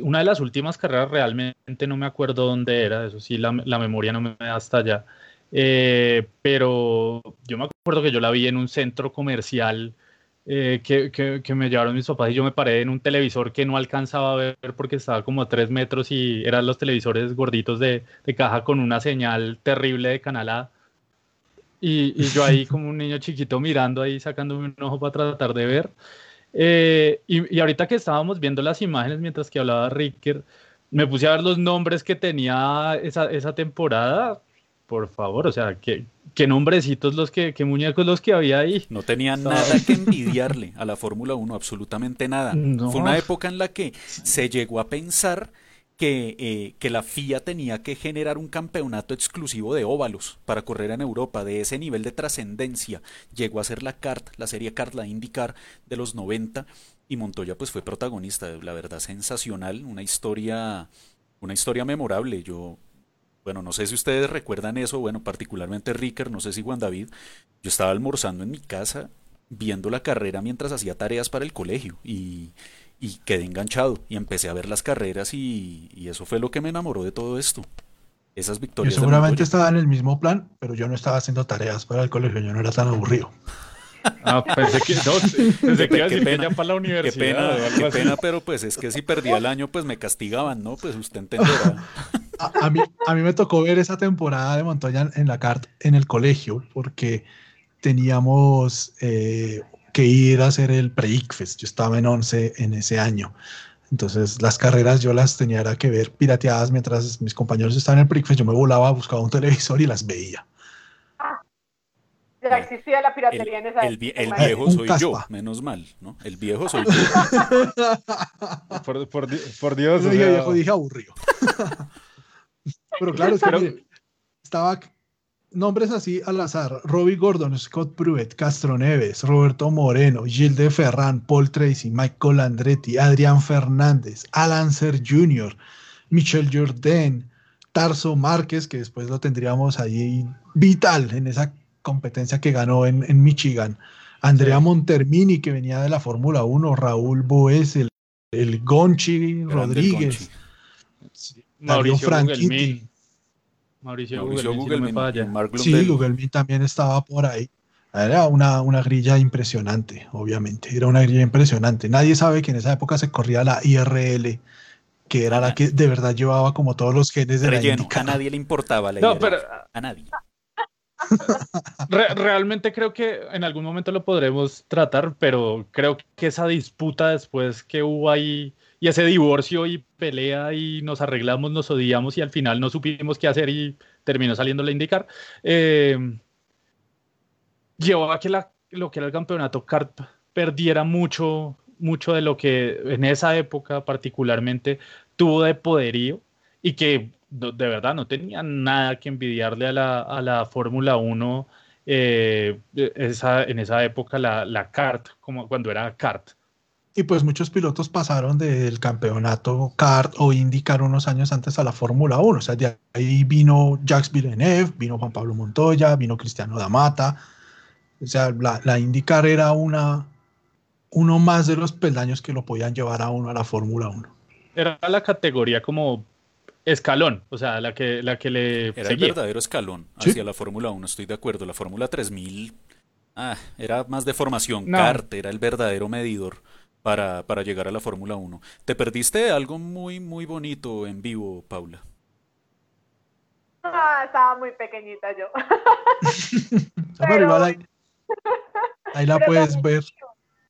una de las últimas carreras realmente no me acuerdo dónde era, eso sí, la, memoria no me da hasta allá. Eh, pero yo me acuerdo que yo la vi en un centro comercial eh, que, me llevaron mis papás y yo me paré en un televisor que no alcanzaba a ver porque estaba como a tres metros y eran los televisores gorditos de, de caja con una señal terrible de canal A. Y, yo ahí como un niño chiquito mirando ahí, sacándome un ojo para tratar de ver. Eh, y, ahorita que estábamos viendo las imágenes mientras que hablaba Ricker, me puse a ver los nombres que tenía esa, esa temporada. Por favor, o sea, qué, qué nombrecitos los que, qué muñecos los que había ahí. No tenía nada que envidiarle a la Fórmula 1, absolutamente nada. Fue una época en la que se llegó a pensar eh, que, la FIA tenía que generar un campeonato exclusivo de óvalos para correr en Europa, de ese nivel de trascendencia. Llegó a ser la CART, la serie CART, la IndyCar de los 90, y Montoya pues fue protagonista, la verdad sensacional, una historia, una historia memorable. Yo, bueno, no sé si ustedes recuerdan eso, bueno, particularmente Ricker, no sé si Juan David, yo estaba almorzando en mi casa viendo la carrera mientras hacía tareas para el colegio y y quedé enganchado y empecé a ver las carreras y, eso fue lo que me enamoró de todo esto. Esas victorias. Yo seguramente estaba en el mismo plan, pero yo no estaba haciendo tareas para el colegio, yo no era tan aburrido. Ah, pensé que, no, pensé que iba a decir pena, para la universidad. Qué pena, qué pena, pero pues es que si perdía el año, pues me castigaban, ¿no? Pues usted entenderá. A, mí, a mí me tocó ver esa temporada de Montoya en la CART en el colegio, porque teníamos eh, que ir a hacer el pre-ICFES. Yo estaba en 11 en ese año. Entonces las carreras yo las tenía que ver pirateadas mientras mis compañeros estaban en el pre Yo me volaba, buscaba un televisor y las veía. Ya existía la piratería en esa el, el, viejo soy yo, menos mal, ¿no? El viejo soy yo. por, por, por, Dios. Yo viejo dije aburrido. Pero claro, es que estaba nombres así al azar: Robbie Gordon, Scott Pruitt, Castro Neves, Roberto Moreno, Gilles Ferran, Paul Tracy, Michael Andretti, Adrián Fernández, Alan Ser Jr., Michel Jordan, Tarso Márquez, que después lo tendríamos ahí vital en esa competencia que ganó en, Michigan, Andrea Montermini, que venía de la Fórmula 1, Raúl Boes, el, el Gonchi Rodríguez, Mauricio Franchitti. Mauricio, Mauricio Google, Sí, Google también estaba por ahí. Era una, una grilla impresionante, obviamente. Era una grilla impresionante. Nadie sabe que en esa época se corría la IRL, que era la que de verdad llevaba como todos los genes de Relleno. la A nadie le importaba la no, Pero, a nadie. realmente creo que en algún momento lo podremos tratar, pero creo que esa disputa después que hubo ahí y ese divorcio y pelea y nos arreglamos, nos odiamos y al final no supimos qué hacer y terminó saliendo la indicar, eh, llevó a que lo que era el campeonato CART perdiera mucho, mucho de lo que en esa época particularmente tuvo de poderío y que de verdad no tenía nada que envidiarle a la, a la Fórmula 1 eh, esa, en esa época, la, la kart, como cuando era kart. Y pues muchos pilotos pasaron del campeonato kart o IndyCar unos años antes a la Fórmula 1. O sea, de ahí vino Jacques Villeneuve, vino Juan Pablo Montoya, vino Cristiano Damata. O sea, la, la IndyCar era una, uno más de los peldaños que lo podían llevar a uno a la Fórmula 1. Era la categoría como escalón, o sea, la que, la que le Era el verdadero escalón hacia la Fórmula 1, estoy de acuerdo. La Fórmula 3000 ah, era más de formación, kart, era el verdadero medidor para, para llegar a la Fórmula 1. Te perdiste algo muy, muy bonito en vivo, Paula. Ah, estaba muy pequeñita yo. ahí, la puedes ver.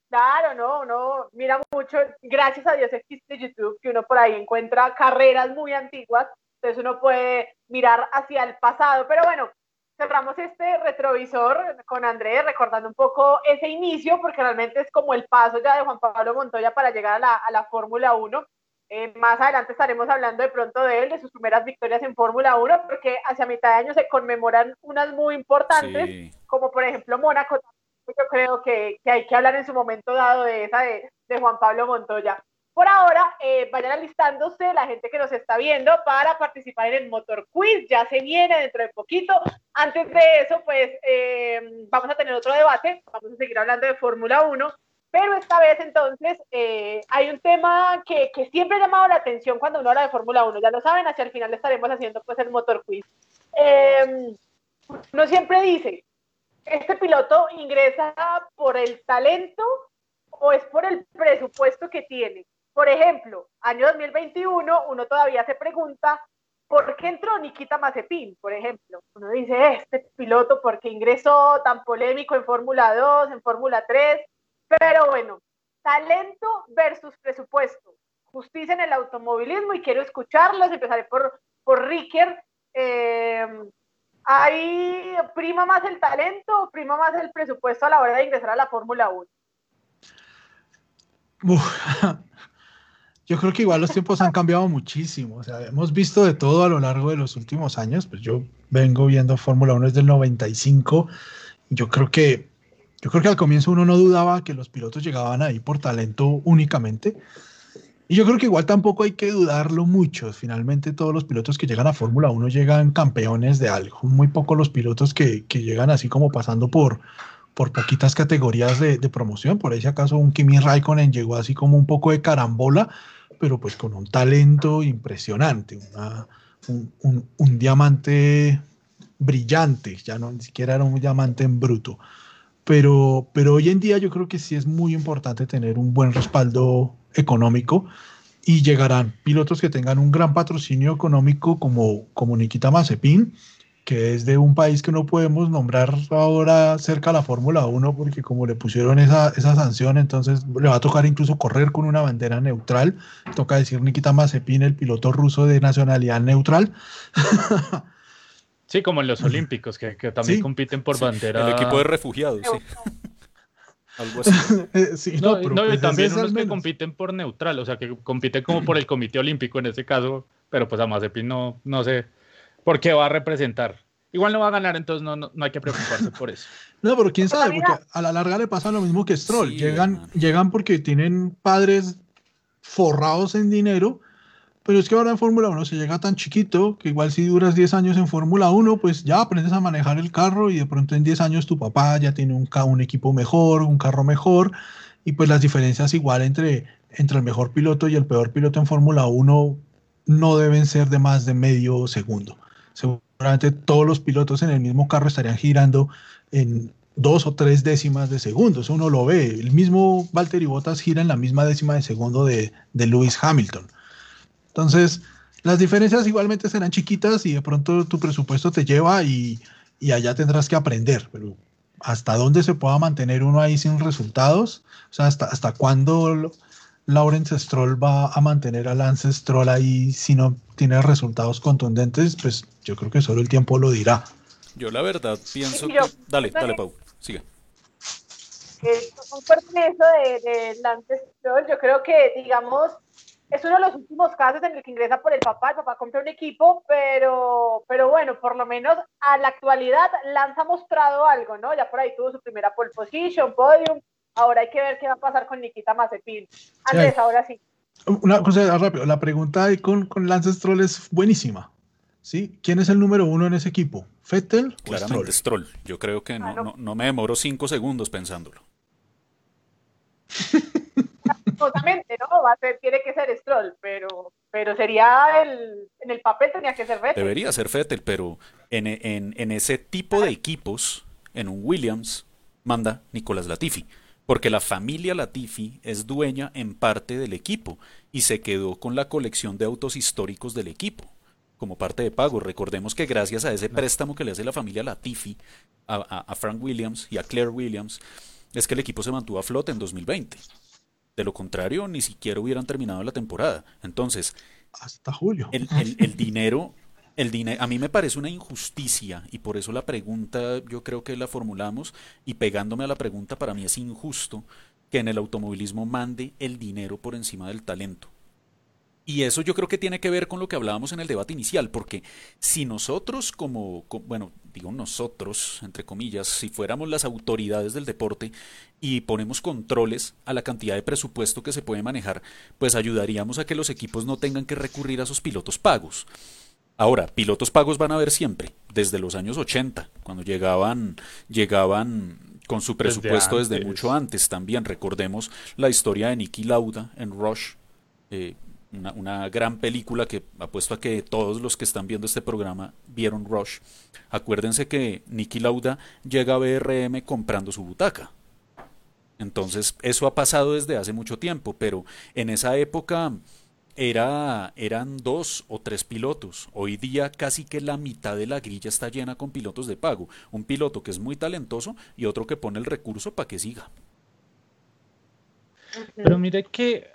Claro, no, no, mira mucho, gracias a Dios existe YouTube, que uno por ahí encuentra carreras muy antiguas, entonces uno puede mirar hacia el pasado, pero bueno, cerramos este retrovisor con Andrés, recordando un poco ese inicio, porque realmente es como el paso ya de Juan Pablo Montoya para llegar a la, a la Fórmula 1. Eh, más adelante estaremos hablando de pronto de él, de sus primeras victorias en Fórmula 1, porque hacia mitad de año se conmemoran unas muy importantes, como por ejemplo Mónaco, yo creo que, que, hay que hablar en su momento dado de esa de, de Juan Pablo Montoya. Por ahora, eh, vayan alistándose la gente que nos está viendo para participar en el Motor Quiz. Ya se viene dentro de poquito. Antes de eso, pues eh, vamos a tener otro debate. Vamos a seguir hablando de Fórmula 1. Pero esta vez entonces eh, hay un tema que, que, siempre ha llamado la atención cuando uno habla de Fórmula 1. Ya lo saben, hacia el final estaremos haciendo pues el Motor Quiz. uno siempre dice, este piloto ingresa por el talento o es por el presupuesto que tiene. Por ejemplo, año 2021, uno todavía se pregunta, ¿por qué entró Nikita Mazepin? Por ejemplo, uno dice, este piloto, ¿por qué ingresó tan polémico en Fórmula 2, en Fórmula 3? Pero bueno, talento versus presupuesto. Justicia en el automovilismo y quiero escucharlos. Empezaré por, por Ricker. Eh, ¿Hay prima más el talento o prima más el presupuesto a la hora de ingresar a la Fórmula 1? Yo creo que igual los tiempos han cambiado muchísimo. O sea, hemos visto de todo a lo largo de los últimos años. Pues yo vengo viendo Fórmula 1 desde el 95. Yo creo que yo creo que al comienzo uno no dudaba que los pilotos llegaban ahí por talento únicamente. Y yo creo que igual tampoco hay que dudarlo mucho. Finalmente todos los pilotos que llegan a Fórmula 1 llegan campeones de algo. Muy pocos los pilotos que, que llegan así como pasando por, por poquitas categorías de, de, promoción. Por ahí si acaso un Kimi Raikkonen llegó así como un poco de carambola, pero pues con un talento impresionante, un, un, un, diamante brillante, ya no ni siquiera era un diamante en bruto. Pero, pero hoy en día yo creo que sí es muy importante tener un buen respaldo económico y llegarán pilotos que tengan un gran patrocinio económico como, como Nikita Mazepin, que es de un país que no podemos nombrar ahora cerca a la Fórmula 1 porque como le pusieron esa, esa sanción, entonces le va a tocar incluso correr con una bandera neutral. Toca decir Nikita Mazepin, el piloto ruso de nacionalidad neutral. Sí, como en los Olímpicos, que, también compiten por bandera. El equipo de refugiados, sí. Algo así. sí, no, y pues también unos que compiten por neutral, o sea, que compiten como por el Comité Olímpico en este caso, pero pues a Mazepin no, no sé qué va a representar. Igual no va a ganar, entonces no, no, hay que preocuparse por eso. No, pero quién sabe, porque a la larga le pasa lo mismo que Stroll. llegan, llegan porque tienen padres forrados en dinero, pero es que ahora en Fórmula 1 se llega tan chiquito que igual si duras 10 años en Fórmula 1, pues ya aprendes a manejar el carro y de pronto en 10 años tu papá ya tiene un, un equipo mejor, un carro mejor, y pues las diferencias igual entre, entre el mejor piloto y el peor piloto en Fórmula 1 no deben ser de más de medio segundo. Seguramente todos los pilotos en el mismo carro estarían girando en dos o tres décimas de segundo. Eso uno lo ve. El mismo Valtteri Bottas gira en la misma décima de segundo de, de Lewis Hamilton. Entonces, las diferencias igualmente serán chiquitas y de pronto tu presupuesto te lleva y, y allá tendrás que aprender. Pero hasta dónde se pueda mantener uno ahí sin resultados, o sea, hasta, hasta cuándo Lawrence Stroll va a mantener a Lance Stroll ahí si no tiene resultados contundentes, pues yo creo que solo el tiempo lo dirá. Yo la verdad pienso que... Dale, dale, Pau, sigue. concuerdo en eso de, Lance Stroll. Yo creo que, digamos, es uno de los últimos casos en el que ingresa por el papá, el papá compra un equipo, pero, pero bueno, por lo menos a la actualidad Lance ha mostrado algo, ¿no? Ya por ahí tuvo su primera pole position, podium, Ahora hay que ver qué va a pasar con Nikita Mazepin. Andrés, ahora sí. Una cosa rápido, la pregunta ahí con, con Lance Stroll es buenísima. ¿Sí? ¿Quién es el número uno en ese equipo? ¿Fettel Claramente Stroll? Yo creo que no, no, no, me demoro cinco segundos pensándolo. Absolutamente, ¿no? Va a ser, tiene que ser Stroll, pero, pero sería el, en el papel tenía que ser Fettel. Debería ser Fettel, pero en, en, en ese tipo de equipos, en un Williams, manda Nicolás Latifi porque la familia Latifi es dueña en parte del equipo y se quedó con la colección de autos históricos del equipo como parte de pago. Recordemos que gracias a ese préstamo que le hace la familia Latifi a, Frank Williams y a Claire Williams, es que el equipo se mantuvo a flote en 2020. De lo contrario, ni siquiera hubieran terminado la temporada. Entonces, hasta julio. El, el dinero el dinero, a mí me parece una injusticia y por eso la pregunta yo creo que la formulamos y pegándome a la pregunta para mí es injusto que en el automovilismo mande el dinero por encima del talento. Y eso yo creo que tiene que ver con lo que hablábamos en el debate inicial, porque si nosotros como, bueno, digo nosotros, entre comillas, si fuéramos las autoridades del deporte y ponemos controles a la cantidad de presupuesto que se puede manejar, pues ayudaríamos a que los equipos no tengan que recurrir a sus pilotos pagos. Ahora, pilotos pagos van a haber siempre, desde los años 80, cuando llegaban, llegaban con su presupuesto desde, mucho antes. También recordemos la historia de Nicky Lauda en Rush, eh, una, gran película que apuesto a que todos los que están viendo este programa vieron Rush. Acuérdense que Nicky Lauda llega a BRM comprando su butaca. Entonces, eso ha pasado desde hace mucho tiempo, pero en esa época era, eran dos o tres pilotos. Hoy día casi que la mitad de la grilla está llena con pilotos de pago. Un piloto que es muy talentoso y otro que pone el recurso para que siga. Pero mire que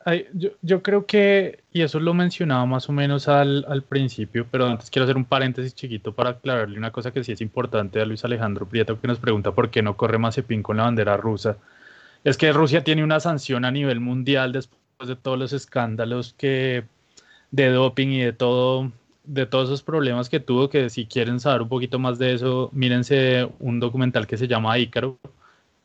yo, creo que, y eso lo mencionaba más o menos al, al, principio, pero antes quiero hacer un paréntesis chiquito para aclararle una cosa que sí es importante a Luis Alejandro Prieto, que nos pregunta por qué no corre Mazepin con la bandera rusa. Es que Rusia tiene una sanción a nivel mundial después de todos los escándalos que de doping y de todo de todos esos problemas que tuvo, que si quieren saber un poquito más de eso, mírense un documental que se llama Ícaro,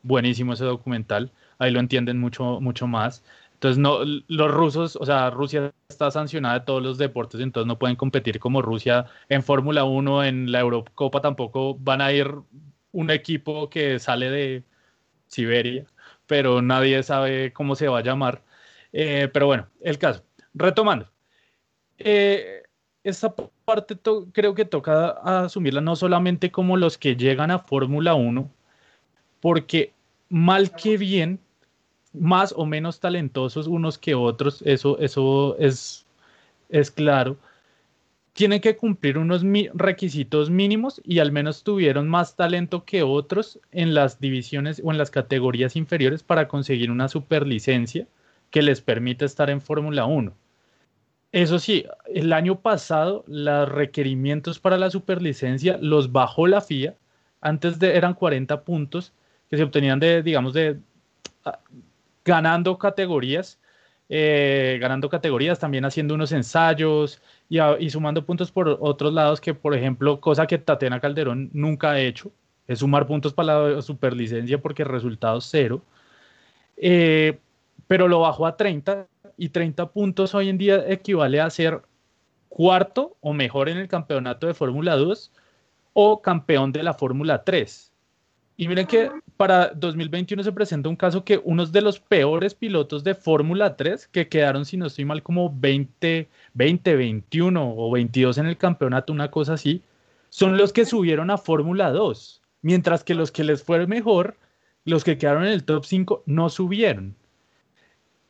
buenísimo ese documental, ahí lo entienden mucho, mucho más. Entonces, no, los rusos, o sea, Rusia está sancionada de todos los deportes, entonces no pueden competir como Rusia en Fórmula 1, en la Eurocopa tampoco van a ir un equipo que sale de Siberia, pero nadie sabe cómo se va a llamar. Eh, pero bueno, el caso. Retomando. Eh, esta parte creo que toca asumirla no solamente como los que llegan a Fórmula 1, porque mal que bien, más o menos talentosos unos que otros, eso, eso es, es claro, tienen que cumplir unos requisitos mínimos y al menos tuvieron más talento que otros en las divisiones o en las categorías inferiores para conseguir una superlicencia que les permite estar en Fórmula 1. Eso sí, el año pasado los requerimientos para la superlicencia los bajó la FIA. Antes eran 40 puntos que se obtenían de, digamos, de ah, ganando categorías, eh, ganando categorías, también haciendo unos ensayos y, y, sumando puntos por otros lados que, por ejemplo, cosa que Tatiana Calderón nunca ha hecho, es sumar puntos para la superlicencia porque resultado es cero. Eh, pero lo bajó a 30 y 30 puntos hoy en día equivale a ser cuarto o mejor en el campeonato de Fórmula 2 o campeón de la Fórmula 3. Y miren que para 2021 se presenta un caso que unos de los peores pilotos de Fórmula 3 que quedaron, si no estoy mal, como 20, 20, 21 o 22 en el campeonato, una cosa así, son los que subieron a Fórmula 2, mientras que los que les fue mejor, los que quedaron en el top 5, no subieron.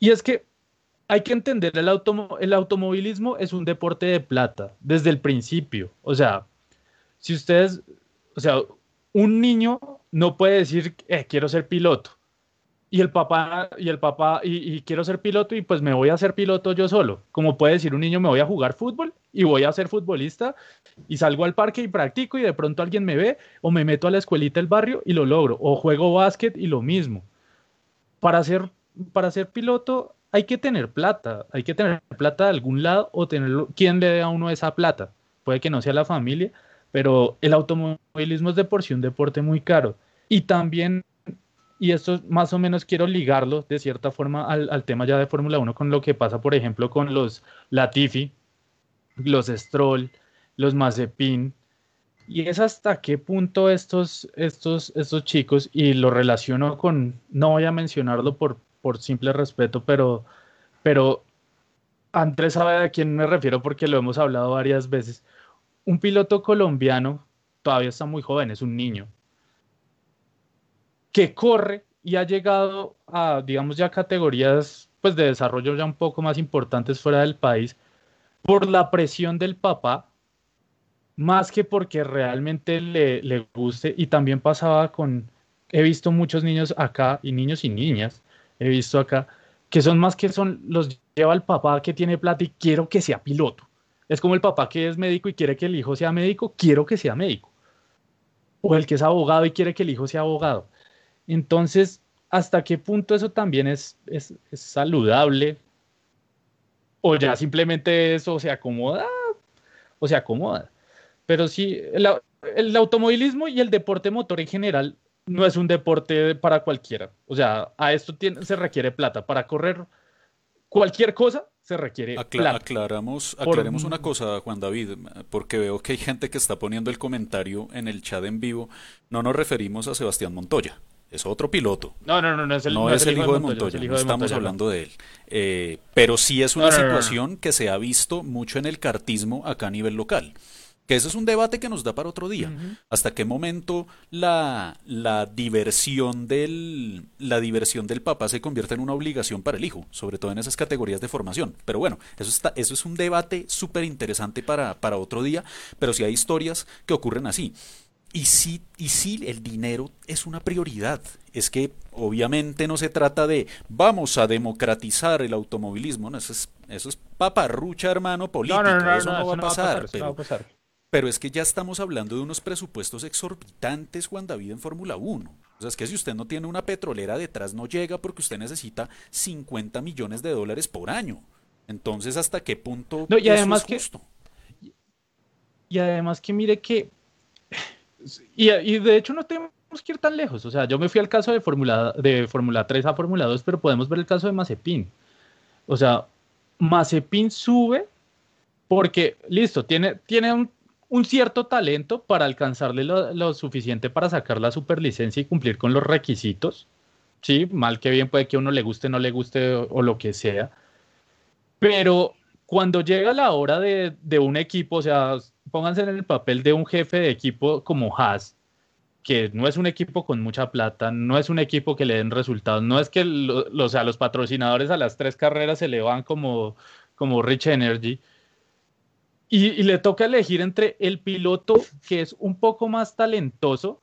Y es que hay que entender, el, el automovilismo es un deporte de plata desde el principio. O sea, si ustedes, o sea, un niño no puede decir, eh, quiero ser piloto. Y el papá, y el papá, y, quiero ser piloto y pues me voy a ser piloto yo solo. Como puede decir un niño, me voy a jugar fútbol y voy a ser futbolista y salgo al parque y practico y de pronto alguien me ve o me meto a la escuelita del barrio y lo logro. O juego básquet y lo mismo. Para ser para ser piloto hay que tener plata, hay que tener plata de algún lado o tener quien le dé a uno esa plata. Puede que no sea la familia, pero el automovilismo es de por sí un deporte muy caro. Y también, y esto más o menos quiero ligarlo de cierta forma al, tema ya de Fórmula 1 con lo que pasa, por ejemplo, con los Latifi, los Stroll, los Mazepin, y es hasta qué punto estos, estos, estos chicos, y lo relaciono con, no voy a mencionarlo por, por simple respeto, pero, pero Andrés sabe a quién me refiero porque lo hemos hablado varias veces. Un piloto colombiano todavía está muy joven, es un niño, que corre y ha llegado a, digamos, ya categorías pues, de desarrollo ya un poco más importantes fuera del país por la presión del papá, más que porque realmente le, le guste. Y también pasaba con, he visto muchos niños acá y niños y niñas he visto acá, que son más que son, los lleva el papá que tiene plata y quiero que sea piloto. Es como el papá que es médico y quiere que el hijo sea médico, quiero que sea médico. O el que es abogado y quiere que el hijo sea abogado. Entonces, ¿hasta qué punto eso también es, es, saludable? O ya simplemente eso se acomoda o se acomoda. Pero sí, el automovilismo y el deporte motor en general no es un deporte para cualquiera. O sea, a esto se requiere plata. Para correr cualquier cosa se requiere plata. Aclaramos, aclaremos una cosa, Juan David, porque veo que hay gente que está poniendo el comentario en el chat en vivo. No nos referimos a Sebastián Montoya. Es otro piloto. No, no, no, no es el, no es el hijo de Montoya. no estamos hablando de él. Eh, pero sí es una situación que se ha visto mucho en el cartismo acá a nivel local. Que ese es un debate que nos da para otro día. ¿Hasta qué momento la, la, diversión del, la diversión del papá se convierte en una obligación para el hijo? Sobre todo en esas categorías de formación. Pero bueno, eso, está, eso es un debate súper interesante para, para otro día. Pero sí hay historias que ocurren así. Y sí, y sí, el dinero es una prioridad. Es que obviamente no se trata de vamos a democratizar el automovilismo. No, eso es, eso es paparrucha, hermano, política. eso no, va, a pasar, va a pasar. Pero es que ya estamos hablando de unos presupuestos exorbitantes, Juan David, en Fórmula 1. O sea, es que si usted no tiene una petrolera detrás, no llega porque usted necesita 50 millones de dólares por año. Entonces, ¿hasta qué punto no, y además es justo? Que, y además que mire que... Y, y, de hecho no tenemos que ir tan lejos. O sea, yo me fui al caso de Fórmula de Fórmula 3 a Fórmula 2, pero podemos ver el caso de Mazepin. O sea, Mazepin sube porque, listo, tiene, tiene un un cierto talento para alcanzarle lo, suficiente para sacar la superlicencia y cumplir con los requisitos. Sí, mal que bien puede que a uno le guste, no le guste o, lo que sea. Pero cuando llega la hora de, un equipo, o sea, pónganse en el papel de un jefe de equipo como Haas, que no es un equipo con mucha plata, no es un equipo que le den resultados, no es que sea, los patrocinadores a las tres carreras se le van como, como Rich Energy, y, le toca elegir entre el piloto que es un poco más talentoso,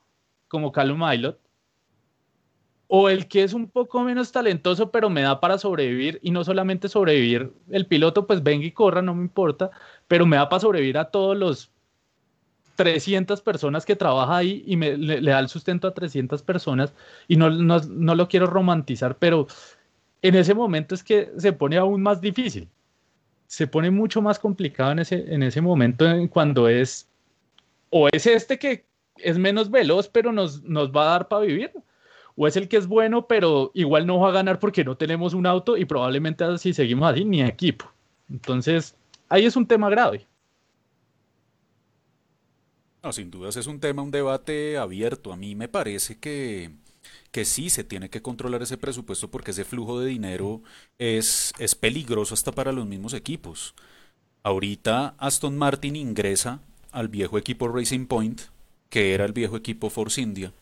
como Calum Milot, o el que es un poco menos talentoso, pero me da para sobrevivir y no solamente sobrevivir el piloto, pues venga y corra, no me importa, pero me da para sobrevivir a todos los 300 personas que trabaja ahí y me, le, da el sustento a 300 personas y no, no, no lo quiero romantizar, pero en ese momento es que se pone aún más difícil. Se pone mucho más complicado en ese, en ese momento cuando es, o es este que es menos veloz, pero nos, nos va a dar para vivir, o es el que es bueno, pero igual no va a ganar porque no tenemos un auto y probablemente si seguimos así, ni equipo. Entonces, ahí es un tema grave. No, sin dudas es un tema, un debate abierto. A mí me parece que, que sí se tiene que controlar ese presupuesto porque ese flujo de dinero es, es peligroso hasta para los mismos equipos. Ahorita Aston Martin ingresa al viejo equipo Racing Point, que era el viejo equipo Force India,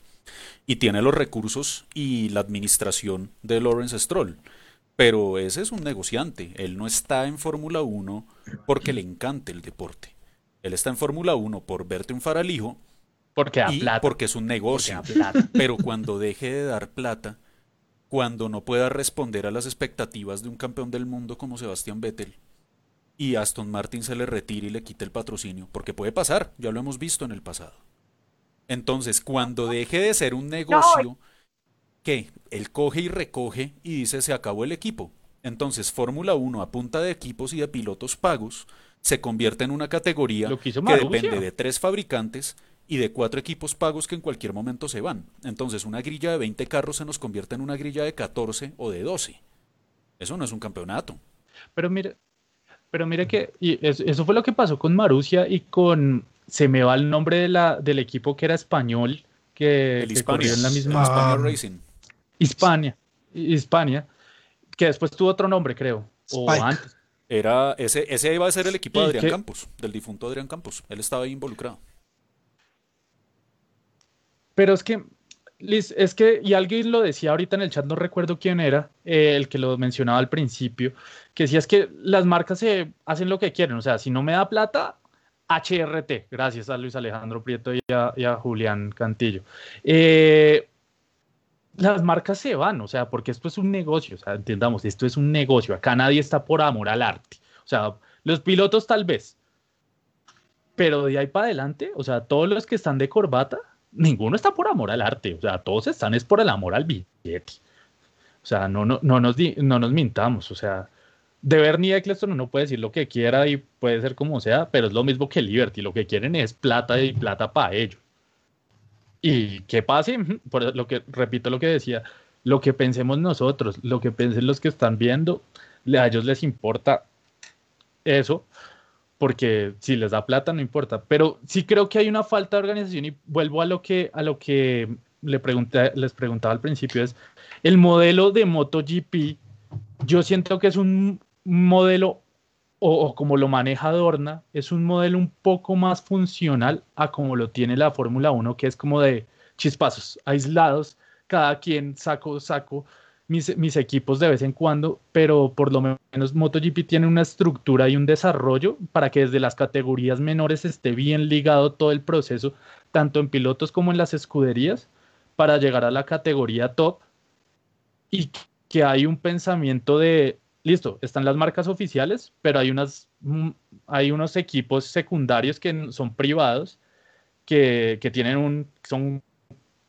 y tiene los recursos y la administración de Lawrence Stroll. Pero ese es un negociante, él no está en Fórmula 1 porque le encante el deporte. Él está en Fórmula 1 por verte un faralijo porque y porque es un negocio. Pero cuando deje de dar plata, cuando no pueda responder a las expectativas de un campeón del mundo como Sebastián Vettel, y Aston Martin se le retire y le quite el patrocinio, porque puede pasar, ya lo hemos visto en el pasado. Entonces, cuando deje de ser un negocio, ¿qué? Él coge y recoge y dice se acabó el equipo. Entonces, Fórmula 1 a punta de equipos y de pilotos pagos se convierte en una categoría que, depende de tres fabricantes y de cuatro equipos pagos que en cualquier momento se van. Entonces, una grilla de 20 carros se nos convierte en una grilla de 14 o de 12. Eso no es un campeonato. Pero mire, pero mire que y eso fue lo que pasó con Marusia y con se me va el nombre de la, del equipo que era español, que, corrió en la misma. Hispania ah, Racing. Hispania, Hispania, que después tuvo otro nombre, creo. O antes. Era, ese, ese iba a ser el equipo de Adrián Campos, del difunto Adrián Campos. Él estaba ahí involucrado. Pero es que, Liz, es que, y alguien lo decía ahorita en el chat, no recuerdo quién era, eh, el que lo mencionaba al principio, que decía es que las marcas se hacen lo que quieren. O sea, si no me da plata, HRT, gracias a Luis Alejandro Prieto y a, Julián Cantillo. Eh, las marcas se van, o sea, porque esto es un negocio, o sea, entendamos, esto es un negocio, acá nadie está por amor al arte, o sea, los pilotos tal vez, pero de ahí para adelante, o sea, todos los que están de corbata, ninguno está por amor al arte, o sea, todos están es por el amor al billete, o sea, no, no, no, nos, no nos mintamos, o sea, de Bernie Eccleston uno puede decir lo que quiera y puede ser como sea, pero es lo mismo que Liberty. Lo que quieren es plata y plata para ellos. Y qué pase, por lo que repito lo que decía, lo que pensemos nosotros, lo que piensen los que están viendo, a ellos les importa eso, porque si les da plata no importa. Pero sí creo que hay una falta de organización y vuelvo a lo que a lo que pregunté, les preguntaba al principio es el modelo de MotoGP. Yo siento que es un modelo, o, como lo maneja Dorna, es un modelo un poco más funcional a como lo tiene la Fórmula 1, que es como de chispazos, aislados, cada quien saco, saco mis, equipos de vez en cuando, pero por lo menos MotoGP tiene una estructura y un desarrollo para que desde las categorías menores esté bien ligado todo el proceso, tanto en pilotos como en las escuderías, para llegar a la categoría top. Y que hay un pensamiento de listo, están las marcas oficiales, pero hay, unas, mm, hay unos equipos secundarios que son privados que, tienen un, son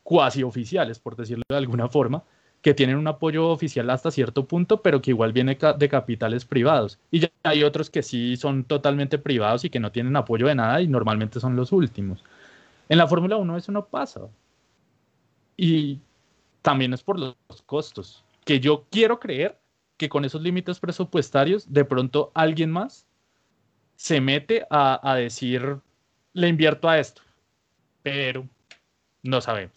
cuasi oficiales, por decirlo de alguna forma, que tienen un apoyo oficial hasta cierto punto, pero que igual viene de capitales privados. Y ya hay otros que sí son totalmente privados y que no tienen apoyo de nada y normalmente son los últimos. En la Fórmula 1 eso no pasa. Y también es por los costos, que yo quiero creer que con esos límites presupuestarios, de pronto alguien más se mete a, decir, le invierto a esto, pero no sabemos.